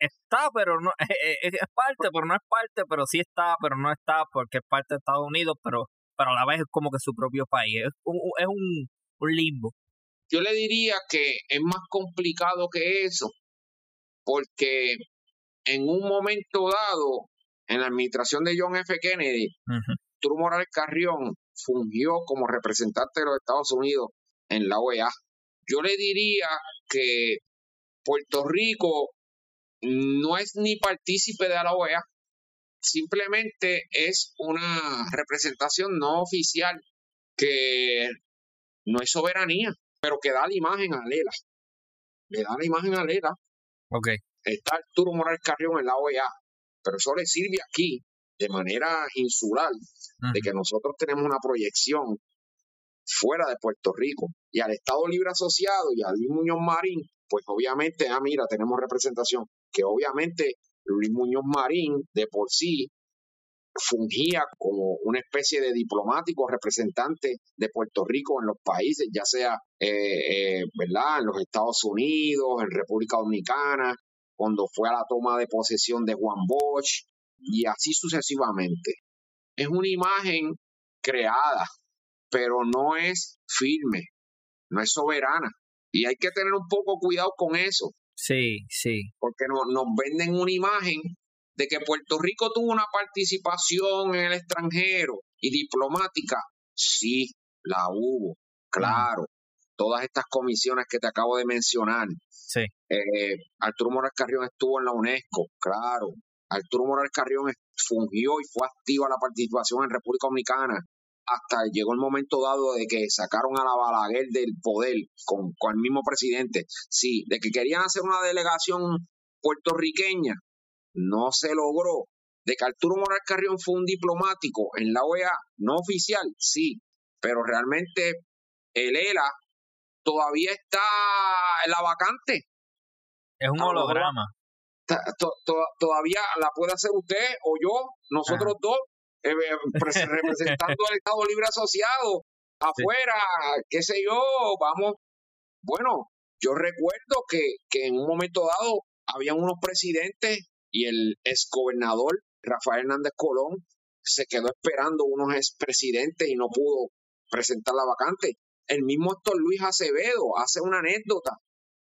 [SPEAKER 1] Está, pero no es parte, pero no es parte, pero sí está, pero no está, porque es parte de Estados Unidos, pero pero a la vez es como que su propio país. Es un, es un, limbo.
[SPEAKER 2] Yo le diría que es más complicado que eso, porque en un momento dado, en la administración de John F. Kennedy, uh Morales Carrión fungió como representante de los Estados Unidos en la OEA. Yo le diría que Puerto Rico no es ni partícipe de la OEA, simplemente es una representación no oficial que no es soberanía, pero que da la imagen a Lela. Le da la imagen a Lela.
[SPEAKER 1] Ok.
[SPEAKER 2] Está Arturo Morales Carrión en la OEA, pero eso le sirve aquí de manera insular, de que nosotros tenemos una proyección fuera de Puerto Rico y al Estado Libre Asociado y a Luis Muñoz Marín, pues obviamente, ah, mira, tenemos representación, que obviamente Luis Muñoz Marín de por sí fungía como una especie de diplomático representante de Puerto Rico en los países, ya sea eh, eh, ¿verdad? en los Estados Unidos, en República Dominicana, cuando fue a la toma de posesión de Juan Bosch y así sucesivamente. Es una imagen creada, pero no es firme, no es soberana. Y hay que tener un poco cuidado con eso,
[SPEAKER 1] Sí, sí.
[SPEAKER 2] Porque nos venden una imagen de que Puerto Rico tuvo una participación en el extranjero y diplomática. Sí, la hubo, claro. Todas estas comisiones que te acabo de mencionar.
[SPEAKER 1] Sí.
[SPEAKER 2] Eh, Arturo Morales Carrión estuvo en la UNESCO, claro. Arturo Morales Carrión fungió y fue activa la participación en República Dominicana hasta llegó el momento dado de que sacaron a la Balaguer del poder con, el mismo presidente. Sí, de que querían hacer una delegación puertorriqueña, no se logró. De que Arturo Morales Carrión fue un diplomático en la OEA, no oficial, sí, pero realmente el ELA todavía está la vacante.
[SPEAKER 1] Es un holograma.
[SPEAKER 2] todavía la puede hacer usted o yo, nosotros dos, eh, representando al Estado Libre Asociado afuera, qué sé yo, vamos. Bueno, yo recuerdo que, que en un momento dado habían unos presidentes y el exgobernador Rafael Hernández Colón se quedó esperando unos expresidentes y no pudo presentar la vacante. El mismo Héctor Luis Acevedo hace una anécdota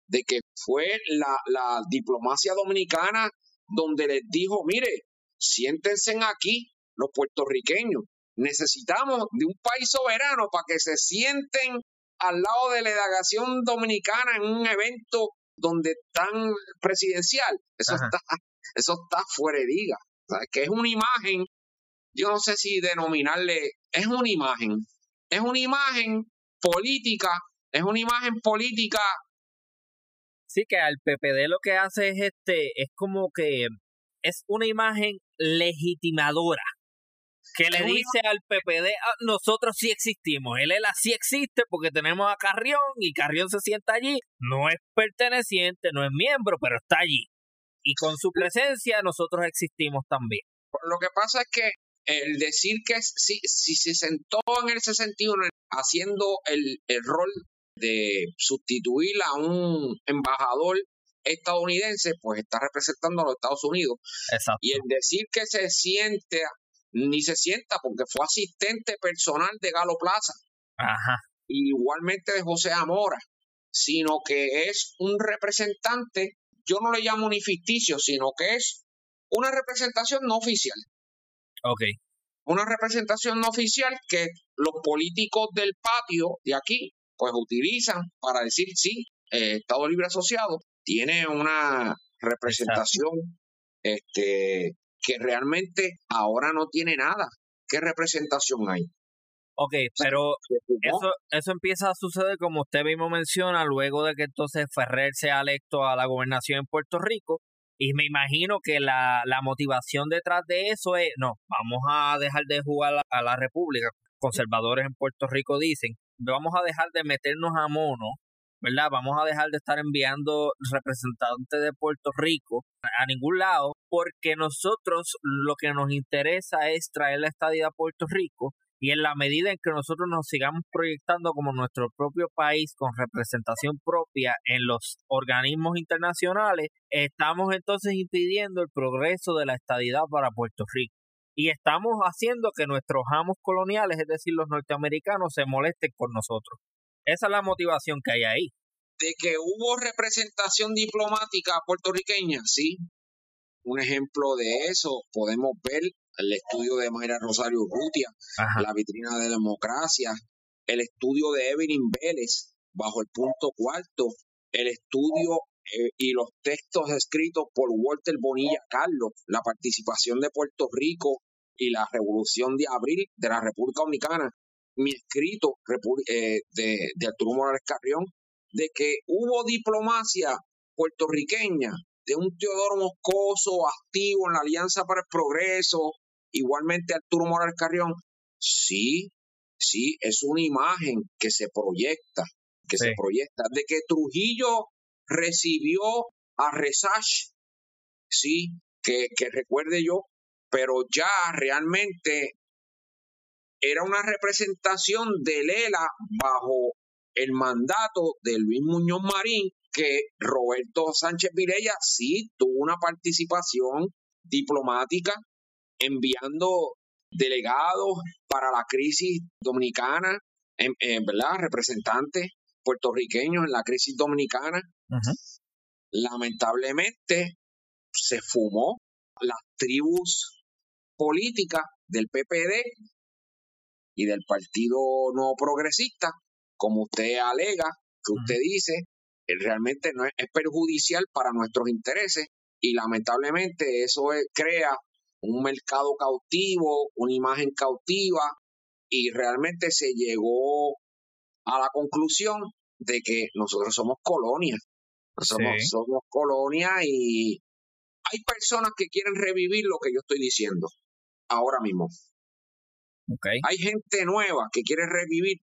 [SPEAKER 2] de que fue la, la diplomacia dominicana donde les dijo, mire, siéntense aquí los puertorriqueños. Necesitamos de un país soberano para que se sienten al lado de la delegación dominicana en un evento donde están presidencial. Eso está, eso está fuera de. O sea, que es una imagen, yo no sé si denominarle, es una imagen, es una imagen política, es una imagen política.
[SPEAKER 1] Sí, que al PPD lo que hace es este, es como que es una imagen legitimadora que le dice al PPD, ah, nosotros sí existimos, el ELA sí existe porque tenemos a Carrión y Carrión se sienta allí, no es perteneciente, no es miembro, pero está allí. Y con su presencia nosotros existimos también.
[SPEAKER 2] Lo que pasa es que el decir que si, si se sentó en el 61 haciendo el, el rol de sustituir a un embajador estadounidense, pues está representando a los Estados Unidos.
[SPEAKER 1] Exacto.
[SPEAKER 2] Y el decir que se siente ni se sienta porque fue asistente personal de Galo Plaza.
[SPEAKER 1] Ajá.
[SPEAKER 2] Igualmente de José Amora, sino que es un representante, yo no le llamo ni ficticio, sino que es una representación no oficial.
[SPEAKER 1] Ok.
[SPEAKER 2] Una representación no oficial que los políticos del patio de aquí, pues utilizan para decir, sí, eh, Estado Libre Asociado tiene una representación este, que realmente ahora no tiene nada. ¿Qué representación hay?
[SPEAKER 1] Ok, pero eso, eso empieza a suceder como usted mismo menciona, luego de que entonces Ferrer sea electo a la gobernación en Puerto Rico. Y me imagino que la, la motivación detrás de eso es, no, vamos a dejar de jugar a la República. Conservadores en Puerto Rico dicen, vamos a dejar de meternos a mono ¿verdad? Vamos a dejar de estar enviando representantes de Puerto Rico a ningún lado, porque nosotros lo que nos interesa es traer la estadía a Puerto Rico y en la medida en que nosotros nos sigamos proyectando como nuestro propio país con representación propia en los organismos internacionales, estamos entonces impidiendo el progreso de la estadidad para Puerto Rico. Y estamos haciendo que nuestros amos coloniales, es decir, los norteamericanos, se molesten con nosotros. Esa es la motivación que hay ahí.
[SPEAKER 2] De que hubo representación diplomática puertorriqueña, sí. Un ejemplo de eso podemos ver el estudio de Mayra Rosario Rutia, la vitrina de democracia, el estudio de Evelyn Vélez, bajo el punto cuarto, el estudio eh, y los textos escritos por Walter Bonilla Carlos, la participación de Puerto Rico y la revolución de abril de la República Dominicana, mi escrito eh, de, de Arturo Morales Carrión, de que hubo diplomacia puertorriqueña de un Teodoro Moscoso activo en la Alianza para el Progreso, igualmente Arturo Morales Carrión, sí, sí, es una imagen que se proyecta, que se proyecta, de que Trujillo recibió a Resach, sí, que, que recuerde yo, pero ya realmente era una representación de Lela bajo el mandato de Luis Muñoz Marín, que Roberto Sánchez Virella sí tuvo una participación diplomática enviando delegados para la crisis dominicana, en, ¿verdad? Representantes puertorriqueños en la crisis dominicana. Lamentablemente se fumó las tribus políticas del PPD y del Partido No Progresista, como usted alega, que usted dice, eh, realmente no es, perjudicial para nuestros intereses y lamentablemente eso crea un mercado cautivo, una imagen cautiva y realmente se llegó a la conclusión de que nosotros somos colonia. Somos, somos colonia y hay personas que quieren revivir lo que yo estoy diciendo ahora mismo. Hay gente nueva que quiere revivir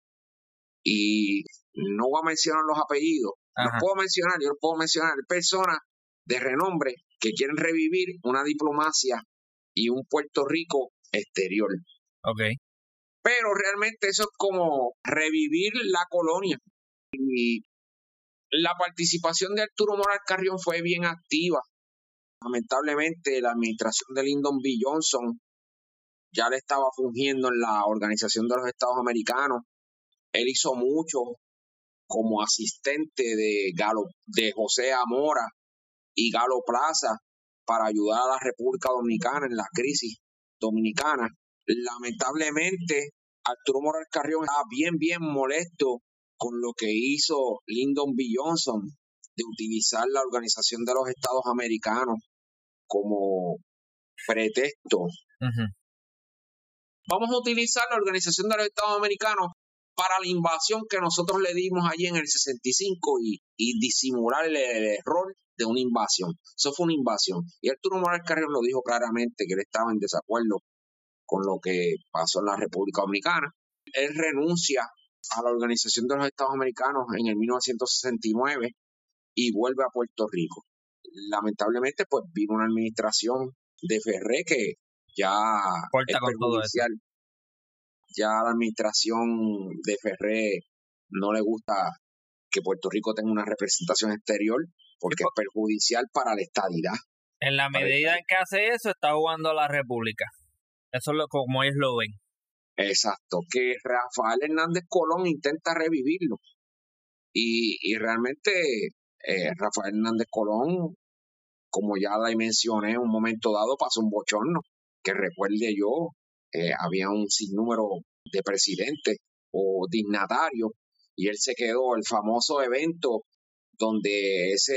[SPEAKER 2] y no voy a mencionar los apellidos. Los puedo mencionar, yo los puedo mencionar. personas de renombre que quieren revivir una diplomacia y un Puerto Rico exterior.
[SPEAKER 1] Okay.
[SPEAKER 2] Pero realmente eso es como revivir la colonia. Y la participación de Arturo Moral Carrión fue bien activa. Lamentablemente, la administración de Lyndon B. Johnson ya le estaba fungiendo en la Organización de los Estados Americanos Él hizo mucho como asistente de Galo, de José Amora y Galo Plaza para ayudar a la República Dominicana en la crisis dominicana. Lamentablemente, Arturo Morales Carrión estaba bien, bien molesto con lo que hizo Lyndon B. Johnson de utilizar la Organización de los Estados Americanos como pretexto. Vamos a utilizar la Organización de los Estados Americanos para la invasión que nosotros le dimos allí en el 65 y, y disimular el, error de una invasión. Eso fue una invasión. Y Arturo Morales Carrión lo dijo claramente que él estaba en desacuerdo con lo que pasó en la República Dominicana. Él renuncia a la Organización de los Estados Americanos en el 1969 y vuelve a Puerto Rico. Lamentablemente, pues vino una administración de Ferré que ya es perjudicial ya la administración de Ferré no le gusta que Puerto Rico tenga una representación exterior porque es perjudicial para la estadidad.
[SPEAKER 1] En la medida en que hace eso, está jugando a la República. Eso es lo, como ellos lo ven.
[SPEAKER 2] Exacto, que Rafael Hernández Colón intenta revivirlo. Y, y realmente eh, Rafael Hernández Colón, como ya la mencioné en un momento dado, pasó un bochorno. Que recuerde yo, eh, había un sinnúmero de presidentes o dignatarios y él se quedó el famoso evento donde ese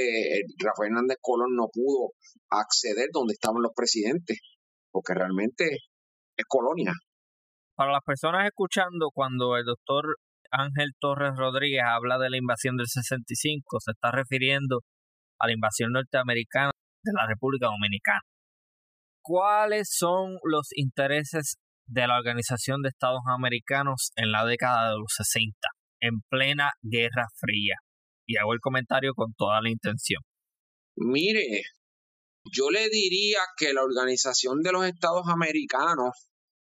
[SPEAKER 2] Rafael Hernández Colón no pudo acceder donde estaban los presidentes, porque realmente es colonia.
[SPEAKER 1] Para las personas escuchando, cuando el doctor Ángel Torres Rodríguez habla de la invasión del 65, se está refiriendo a la invasión norteamericana de la República Dominicana. ¿Cuáles son los intereses de la Organización de Estados Americanos en la década de los 60, en plena Guerra Fría. Y hago el comentario con toda la intención.
[SPEAKER 2] Mire, yo le diría que la Organización de los Estados Americanos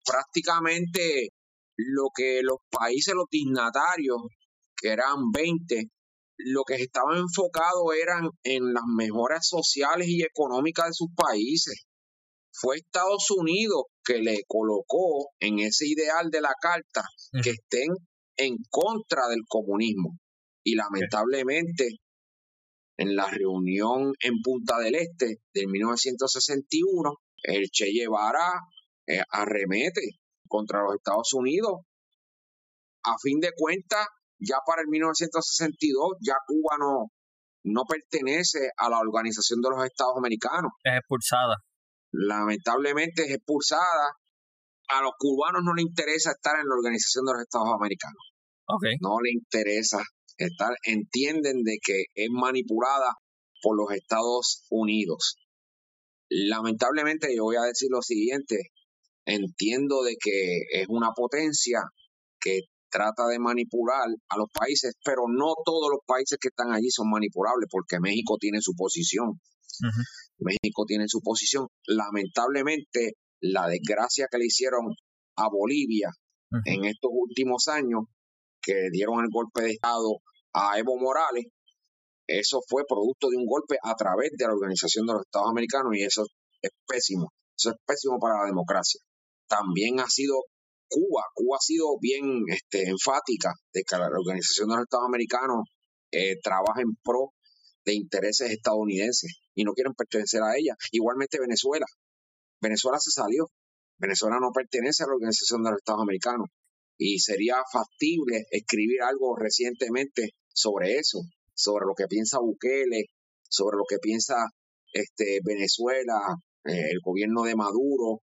[SPEAKER 2] prácticamente lo que los países, los dignatarios, que eran 20, lo que estaban enfocados eran en las mejoras sociales y económicas de sus países fue Estados Unidos que le colocó en ese ideal de la carta que estén en contra del comunismo. Y lamentablemente, en la reunión en Punta del Este de 1961, el Che Guevara eh, arremete contra los Estados Unidos. A fin de cuentas, ya para el 1962, ya Cuba no, no pertenece a la Organización de los Estados Americanos.
[SPEAKER 1] Es expulsada
[SPEAKER 2] lamentablemente es expulsada. A los cubanos no les interesa estar en la Organización de los Estados Americanos. No les interesa estar, entienden de que es manipulada por los Estados Unidos. Lamentablemente yo voy a decir lo siguiente, entiendo de que es una potencia que trata de manipular a los países, pero no todos los países que están allí son manipulables porque México tiene su posición. México tiene su posición. Lamentablemente, la desgracia que le hicieron a Bolivia en estos últimos años, que dieron el golpe de Estado a Evo Morales, eso fue producto de un golpe a través de la Organización de los Estados Americanos y eso es pésimo. Eso es pésimo para la democracia. También ha sido Cuba. Cuba ha sido bien este, enfática de que la Organización de los Estados Americanos eh, trabaja en pro de intereses estadounidenses y no quieren pertenecer a ella. Igualmente Venezuela. Venezuela se salió. Venezuela no pertenece a la Organización de los Estados Americanos y sería factible escribir algo recientemente sobre eso, sobre lo que piensa Bukele, sobre lo que piensa este, Venezuela, eh, el gobierno de Maduro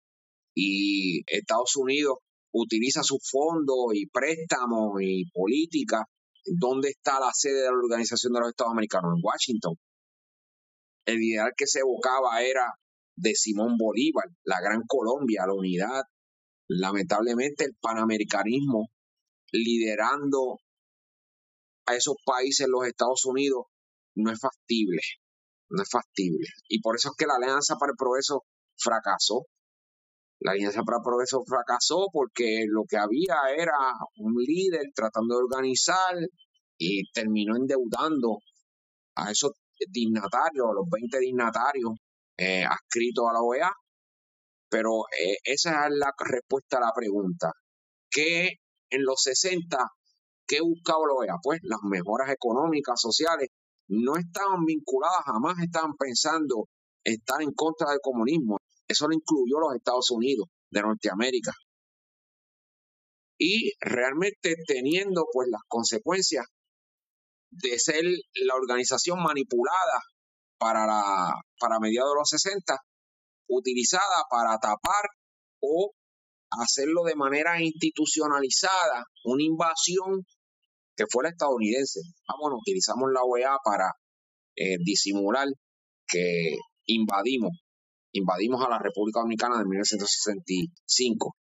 [SPEAKER 2] y Estados Unidos utiliza sus fondos y préstamos y política. ¿Dónde está la sede de la Organización de los Estados Americanos? En Washington. El ideal que se evocaba era de Simón Bolívar, la gran Colombia, la unidad. Lamentablemente el panamericanismo liderando a esos países, los Estados Unidos, no es factible, no es factible. Y por eso es que la Alianza para el Progreso fracasó. La Alianza para el Progreso fracasó porque lo que había era un líder tratando de organizar y terminó endeudando a esos dignatarios, los 20 dignatarios eh, adscritos a la OEA, pero eh, esa es la respuesta a la pregunta. ¿Qué en los 60 ¿Qué buscaba la OEA? Pues las mejoras económicas, sociales, no estaban vinculadas, jamás estaban pensando estar en contra del comunismo. Eso lo incluyó los Estados Unidos de Norteamérica. Y realmente teniendo pues las consecuencias de ser la organización manipulada para, para mediados de los 60, utilizada para tapar o hacerlo de manera institucionalizada, una invasión que fue la estadounidense. Ah, bueno, utilizamos la OEA para eh, disimular que invadimos, invadimos a la República Dominicana en 1965.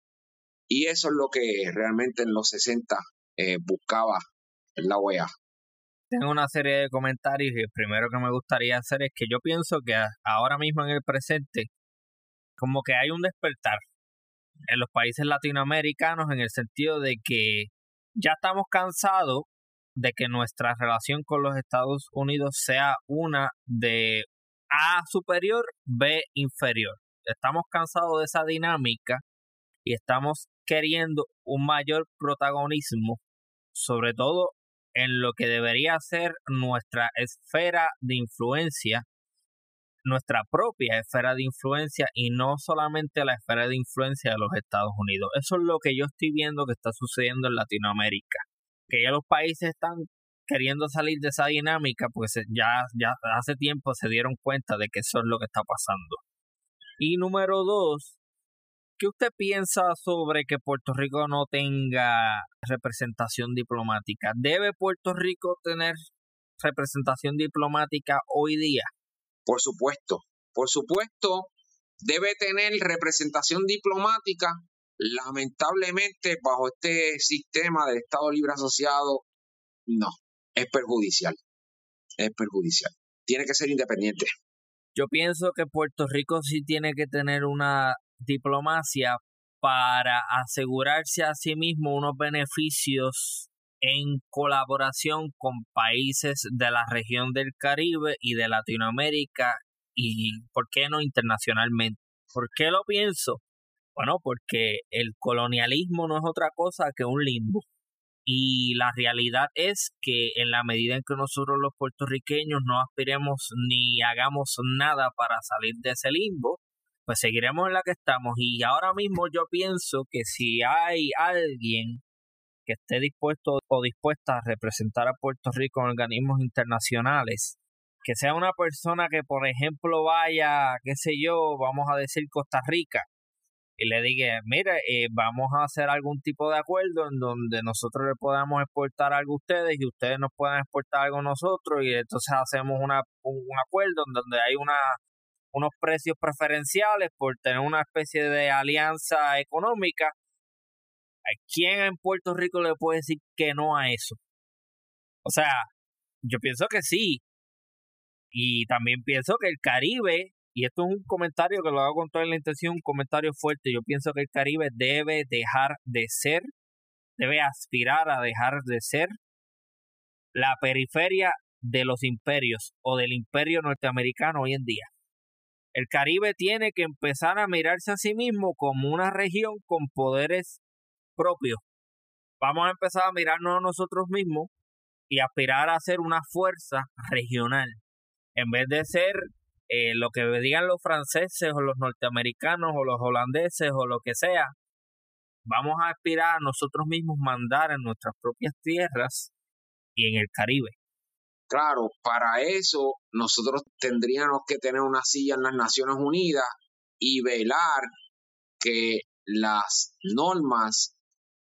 [SPEAKER 2] Y eso es lo que realmente en los 60 eh, buscaba la OEA.
[SPEAKER 1] Tengo una serie de comentarios y el primero que me gustaría hacer es que yo pienso que ahora mismo en el presente como que hay un despertar en los países latinoamericanos en el sentido de que ya estamos cansados de que nuestra relación con los Estados Unidos sea una de A superior, B inferior. Estamos cansados de esa dinámica y estamos queriendo un mayor protagonismo, sobre todo en lo que debería ser nuestra esfera de influencia, nuestra propia esfera de influencia y no solamente la esfera de influencia de los Estados Unidos. Eso es lo que yo estoy viendo que está sucediendo en Latinoamérica, que ya los países están queriendo salir de esa dinámica, pues ya, ya hace tiempo se dieron cuenta de que eso es lo que está pasando. Y número dos, ¿Qué usted piensa sobre que Puerto Rico no tenga representación diplomática? ¿Debe Puerto Rico tener representación diplomática hoy día?
[SPEAKER 2] Por supuesto, por supuesto, debe tener representación diplomática. Lamentablemente, bajo este sistema del Estado Libre Asociado, no, es perjudicial. Es perjudicial. Tiene que ser independiente.
[SPEAKER 1] Yo pienso que Puerto Rico sí tiene que tener una diplomacia para asegurarse a sí mismo unos beneficios en colaboración con países de la región del Caribe y de Latinoamérica y, ¿por qué no internacionalmente? ¿Por qué lo pienso? Bueno, porque el colonialismo no es otra cosa que un limbo. Y la realidad es que en la medida en que nosotros los puertorriqueños no aspiremos ni hagamos nada para salir de ese limbo, pues seguiremos en la que estamos. Y ahora mismo yo pienso que si hay alguien que esté dispuesto o dispuesta a representar a Puerto Rico en organismos internacionales, que sea una persona que, por ejemplo, vaya, qué sé yo, vamos a decir Costa Rica, y le diga, mire, eh, vamos a hacer algún tipo de acuerdo en donde nosotros le podamos exportar algo a ustedes y ustedes nos puedan exportar algo a nosotros, y entonces hacemos una, un acuerdo en donde hay una unos precios preferenciales por tener una especie de alianza económica. ¿Quién en Puerto Rico le puede decir que no a eso? O sea, yo pienso que sí. Y también pienso que el Caribe, y esto es un comentario que lo hago con toda la intención, un comentario fuerte, yo pienso que el Caribe debe dejar de ser, debe aspirar a dejar de ser la periferia de los imperios o del imperio norteamericano hoy en día. El Caribe tiene que empezar a mirarse a sí mismo como una región con poderes propios. Vamos a empezar a mirarnos a nosotros mismos y aspirar a ser una fuerza regional. En vez de ser eh, lo que digan los franceses o los norteamericanos o los holandeses o lo que sea, vamos a aspirar a nosotros mismos mandar en nuestras propias tierras y en el Caribe.
[SPEAKER 2] Claro, para eso nosotros tendríamos que tener una silla en las Naciones Unidas y velar que las normas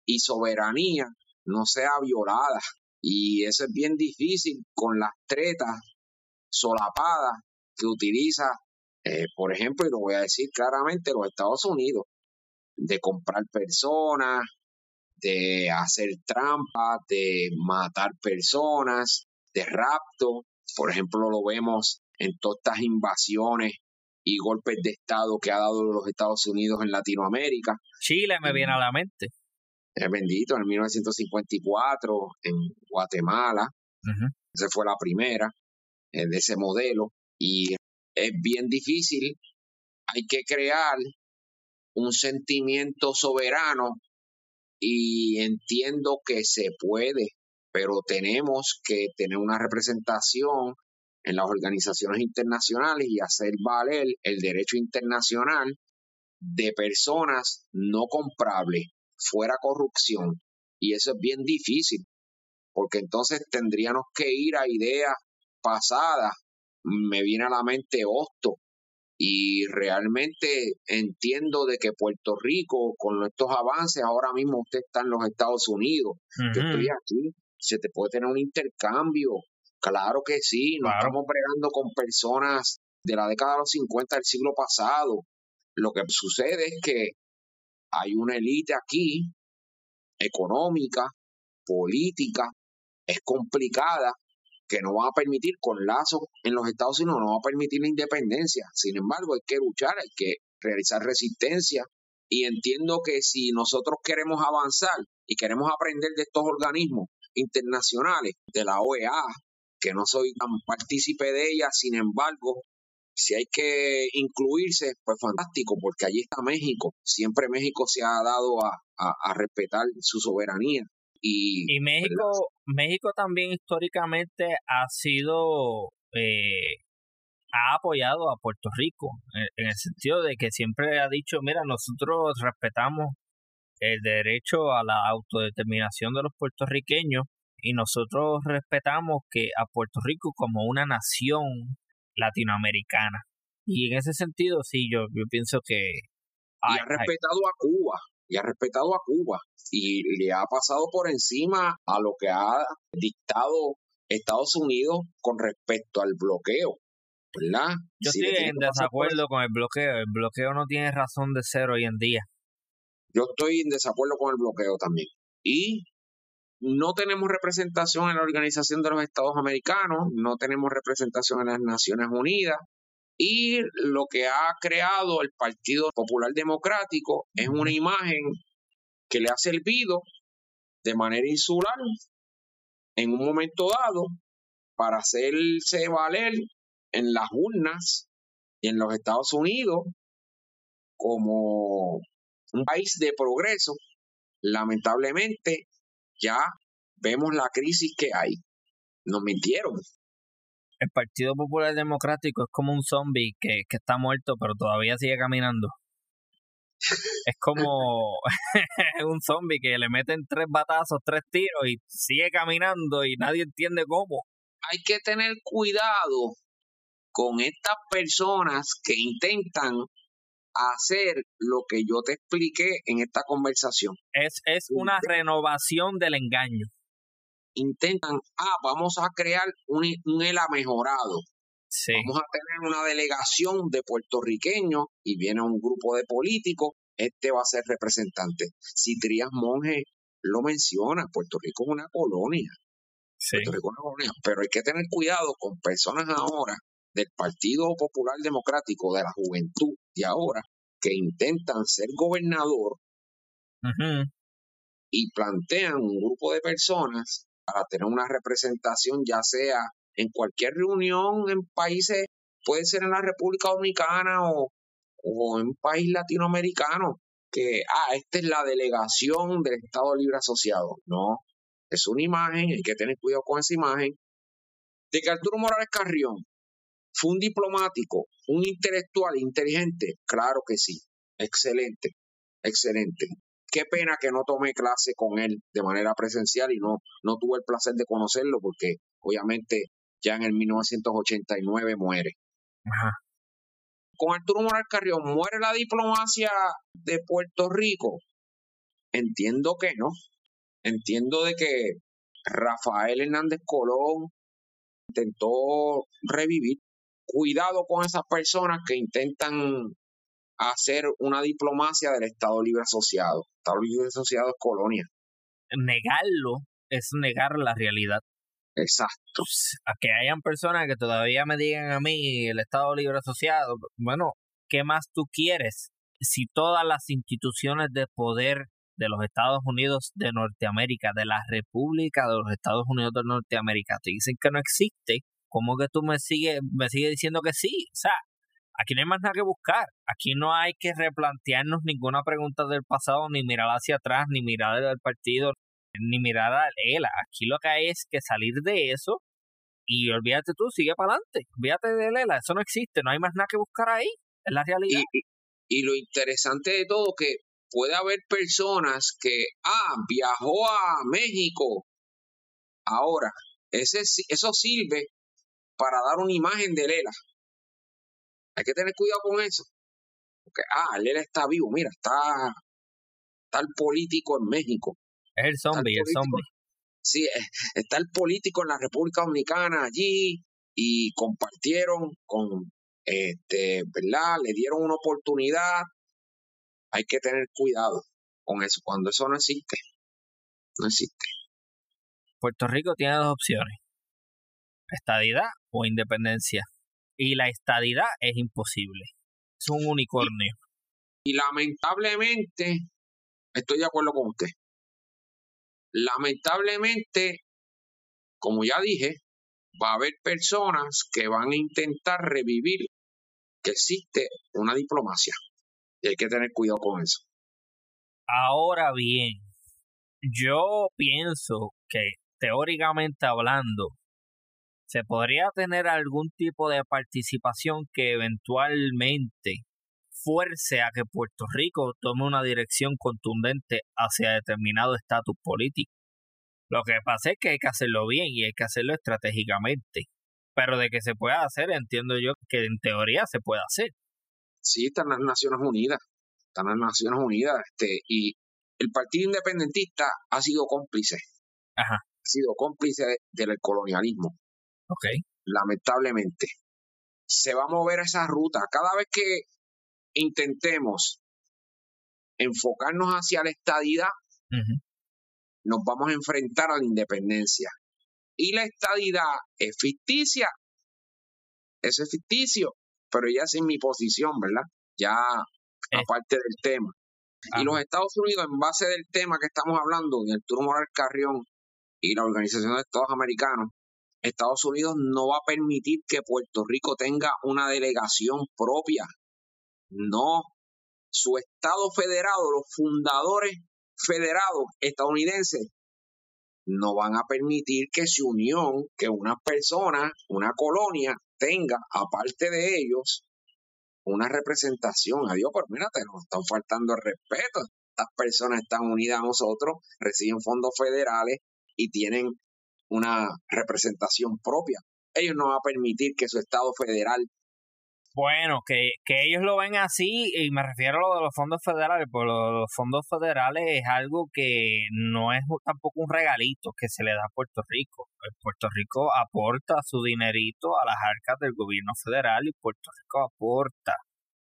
[SPEAKER 2] y soberanía no sea violada. Y eso es bien difícil con las tretas solapadas que utiliza, eh, por ejemplo, y lo voy a decir claramente, los Estados Unidos, de comprar personas, de hacer trampas, de matar personas, de rapto, por ejemplo, lo vemos en todas estas invasiones y golpes de Estado que ha dado los Estados Unidos en Latinoamérica.
[SPEAKER 1] Chile me viene a la mente.
[SPEAKER 2] Es bendito, en 1954 en Guatemala. Esa fue la primera eh, de ese modelo. Y es bien difícil. Hay que crear un sentimiento soberano y entiendo que se puede pero tenemos que tener una representación en las organizaciones internacionales y hacer valer el derecho internacional de personas no comprables, fuera corrupción. Y eso es bien difícil, porque entonces tendríamos que ir a ideas pasadas. Me viene a la mente Hosto, y realmente entiendo de que Puerto Rico, con estos avances, ahora mismo usted está en los Estados Unidos, yo estoy aquí, se te puede tener un intercambio, claro que sí, no estamos bregando con personas de la década de los 50 del siglo pasado, lo que sucede es que hay una élite aquí, económica, política, es complicada, que no va a permitir con lazos en los Estados Unidos, no va a permitir la independencia. Sin embargo, hay que luchar, hay que realizar resistencia. Y entiendo que si nosotros queremos avanzar y queremos aprender de estos organismos internacionales, de la OEA, que no soy tan partícipe de ella, sin embargo, si hay que incluirse, pues fantástico, porque allí está México. Siempre México se ha dado a, a respetar su soberanía. Y,
[SPEAKER 1] México, México también históricamente ha sido, eh, ha apoyado a Puerto Rico, en, el sentido de que siempre ha dicho, mira, nosotros respetamos el derecho a la autodeterminación de los puertorriqueños y nosotros respetamos que a Puerto Rico como una nación latinoamericana. Y en ese sentido, sí, yo, yo pienso que...
[SPEAKER 2] y ha respetado a Cuba, y ha respetado a Cuba y le ha pasado por encima a lo que ha dictado Estados Unidos con respecto al bloqueo. ¿verdad?
[SPEAKER 1] Yo estoy en desacuerdo con el bloqueo. El bloqueo no tiene razón de ser hoy en día.
[SPEAKER 2] Yo estoy en desacuerdo con el bloqueo también. Y no tenemos representación en la Organización de los Estados Americanos, no tenemos representación en las Naciones Unidas, y lo que ha creado el Partido Popular Democrático es una imagen que le ha servido de manera insular en un momento dado para hacerse valer en las urnas y en los Estados Unidos como un país de progreso. Lamentablemente ya vemos la crisis que hay. Nos mintieron
[SPEAKER 1] el Partido Popular Democrático es como un zombie que, está muerto pero todavía sigue caminando. es como un zombie que le meten tres batazos, tres tiros y sigue caminando y nadie entiende cómo.
[SPEAKER 2] Hay que tener cuidado con estas personas que intentan hacer lo que yo te expliqué en esta conversación.
[SPEAKER 1] Es, es una renovación del engaño
[SPEAKER 2] intentan, ah, vamos a crear un, un ELA mejorado. Vamos a tener una delegación de puertorriqueños y viene un grupo de políticos, este va a ser representante. Si Trías Monge lo menciona, Puerto Rico es una colonia. Puerto Rico es una colonia, pero hay que tener cuidado con personas ahora del Partido Popular Democrático, de la juventud de ahora, que intentan ser gobernador y plantean un grupo de personas para tener una representación, ya sea en cualquier reunión en países, puede ser en la República Dominicana o, o en un país latinoamericano, que, ah, esta es la delegación del Estado Libre Asociado. No, es una imagen, hay que tener cuidado con esa imagen. De que Arturo Morales Carrión fue un diplomático, un intelectual inteligente, claro que sí, excelente, excelente. Qué pena que no tomé clase con él de manera presencial y no, no tuve el placer de conocerlo porque obviamente ya en el 1989 muere. Con Arturo Morales Carrión, ¿muere la diplomacia de Puerto Rico? Entiendo que no. Entiendo de que Rafael Hernández Colón intentó revivir. Cuidado con esas personas que intentan hacer una diplomacia del Estado Libre Asociado. Estado Libre Asociado es colonia.
[SPEAKER 1] Negarlo es negar la realidad.
[SPEAKER 2] Exacto.
[SPEAKER 1] A que hayan personas que todavía me digan a mí el Estado Libre Asociado, bueno, ¿qué más tú quieres? Si todas las instituciones de poder de los Estados Unidos de Norteamérica, de la República de los Estados Unidos de Norteamérica, te dicen que no existe, ¿cómo que tú me sigues me sigue diciendo que sí? O sea, Aquí no hay más nada que buscar. Aquí no hay que replantearnos ninguna pregunta del pasado, ni mirar hacia atrás, ni mirar al partido. ni mirar a ELA. Aquí lo que hay es que salir de eso y olvídate tú, sigue para adelante. Olvídate de ELA, eso no existe, no hay más nada que buscar ahí, es la realidad.
[SPEAKER 2] Y, lo interesante de todo que puede haber personas que, ah, viajó a México. Ahora, ese, eso sirve para dar una imagen de Lela. Hay que tener cuidado con eso. Porque, ah, Lela está vivo, mira, está, está el político en México.
[SPEAKER 1] Es el zombie, el, zombie.
[SPEAKER 2] Sí, eh, está el político en la República Dominicana allí y compartieron con, este, ¿verdad? Le dieron una oportunidad. Hay que tener cuidado con eso. Cuando eso no existe, no existe.
[SPEAKER 1] Puerto Rico tiene dos opciones estadidad o independencia. Y la estadidad es imposible. Es un unicornio.
[SPEAKER 2] Y, lamentablemente, estoy de acuerdo con usted. Lamentablemente, como ya dije, va a haber personas que van a intentar revivir que existe una diplomacia. Y hay que tener cuidado con eso.
[SPEAKER 1] Ahora bien, yo pienso que teóricamente hablando, se podría tener algún tipo de participación que eventualmente fuerce a que Puerto Rico tome una dirección contundente hacia determinado estatus político. Lo que pasa es que hay que hacerlo bien y hay que hacerlo estratégicamente. Pero de que se pueda hacer, entiendo yo que en teoría se puede hacer.
[SPEAKER 2] Sí, están las Naciones Unidas. Están las Naciones Unidas. Este, y el Partido Independentista ha sido cómplice.
[SPEAKER 1] Ajá.
[SPEAKER 2] Ha sido cómplice del colonialismo.
[SPEAKER 1] Ok.
[SPEAKER 2] Lamentablemente. Se va a mover esa ruta. Cada vez que intentemos enfocarnos hacia la estadidad, nos vamos a enfrentar a la independencia. Y la estadidad es ficticia. Eso es ficticio. Pero ya es en mi posición, ¿verdad? Ya eh. aparte del tema. Y los Estados Unidos, en base del tema que estamos hablando, en el Turno Moral Carrión y la Organización de Estados Americanos, Estados Unidos no va a permitir que Puerto Rico tenga una delegación propia. No. Su Estado federado, los fundadores federados estadounidenses, no van a permitir que su unión, que una persona, una colonia, tenga, aparte de ellos, una representación. Adiós, pero mírate, nos están faltando el respeto. Estas personas están unidas a nosotros, reciben fondos federales y tienen una representación propia. Ellos no van a permitir que su Estado federal
[SPEAKER 1] bueno, que, que ellos lo ven así, y me refiero a lo de los fondos federales, porque los fondos federales es algo que no es tampoco un regalito que se le da a Puerto Rico. Puerto Rico aporta su dinerito a las arcas del gobierno federal y Puerto Rico aporta.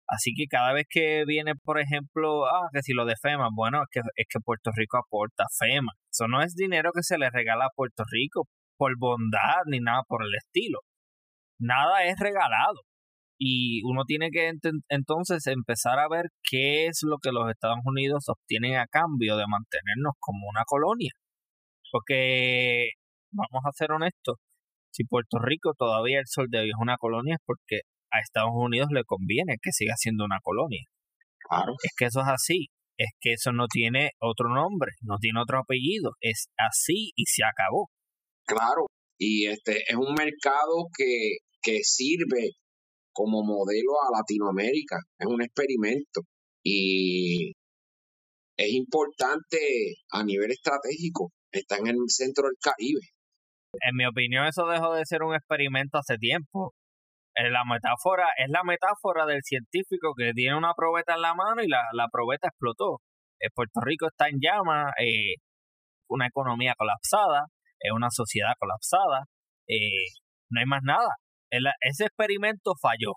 [SPEAKER 1] Así que cada vez que viene, por ejemplo, ah, que si lo de FEMA, bueno, es que, es que Puerto Rico aporta FEMA. Eso no es dinero que se le regala a Puerto Rico por bondad ni nada por el estilo. Nada es regalado y uno tiene que entonces empezar a ver qué es lo que los Estados Unidos obtienen a cambio de mantenernos como una colonia. Porque, vamos a ser honestos, si Puerto Rico todavía el sol de hoy es una colonia es porque a Estados Unidos le conviene que siga siendo una colonia.
[SPEAKER 2] Claro.
[SPEAKER 1] Es que eso es así. Es que eso no tiene otro nombre, no tiene otro apellido. Es así y se acabó.
[SPEAKER 2] Claro. Y este es un mercado que, que sirve como modelo a Latinoamérica. Es un experimento y es importante a nivel estratégico. Está en el centro del Caribe.
[SPEAKER 1] En mi opinión, eso dejó de ser un experimento hace tiempo. Eh, la metáfora es la metáfora del científico que tiene una probeta en la mano y la, la probeta explotó. Eh, Puerto Rico está en llamas, eh, una economía colapsada, es una sociedad colapsada, no hay más nada ese experimento falló.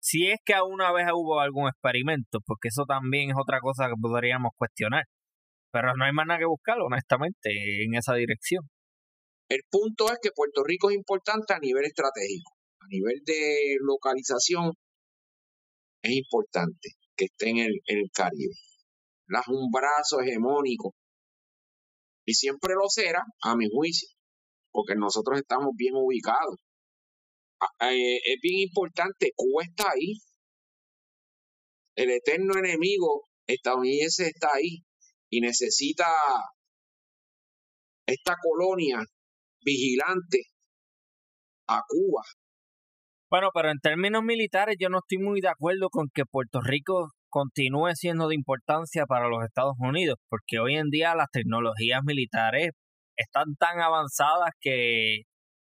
[SPEAKER 1] Si es que alguna vez hubo algún experimento, porque eso también es otra cosa que podríamos cuestionar. Pero no hay más nada que buscar, honestamente, en esa dirección.
[SPEAKER 2] El punto es que Puerto Rico es importante a nivel estratégico. A nivel de localización, es importante que esté en el, Caribe. Es un brazo hegemónico. Y siempre lo será, a mi juicio, porque nosotros estamos bien ubicados. Eh, es bien importante, Cuba está ahí. El eterno enemigo estadounidense está ahí y necesita esta colonia vigilante a Cuba.
[SPEAKER 1] Bueno, pero en términos militares yo no estoy muy de acuerdo con que Puerto Rico continúe siendo de importancia para los Estados Unidos, porque hoy en día las tecnologías militares están tan avanzadas que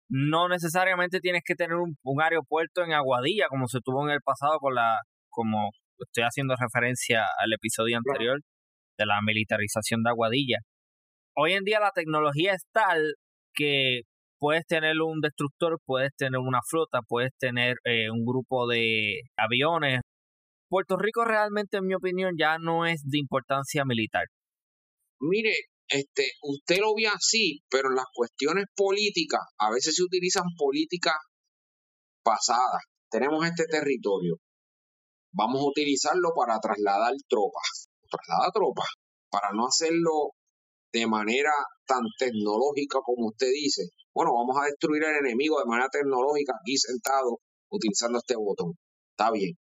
[SPEAKER 1] no necesariamente tienes que tener un, aeropuerto en Aguadilla como se tuvo en el pasado con la como estoy haciendo referencia al episodio anterior de la militarización de Aguadilla. Hoy en día la tecnología es tal que puedes tener un destructor, puedes tener una flota, puedes tener eh, un grupo de aviones. Puerto Rico realmente, en mi opinión, ya no es de importancia militar.
[SPEAKER 2] Mire, este, usted lo ve así, pero las cuestiones políticas, a veces se utilizan políticas pasadas. Tenemos este territorio. Vamos a utilizarlo para trasladar tropas. Traslada tropas. Para no hacerlo de manera tan tecnológica como usted dice. Bueno, vamos a destruir al enemigo de manera tecnológica aquí sentado utilizando este botón. Está bien.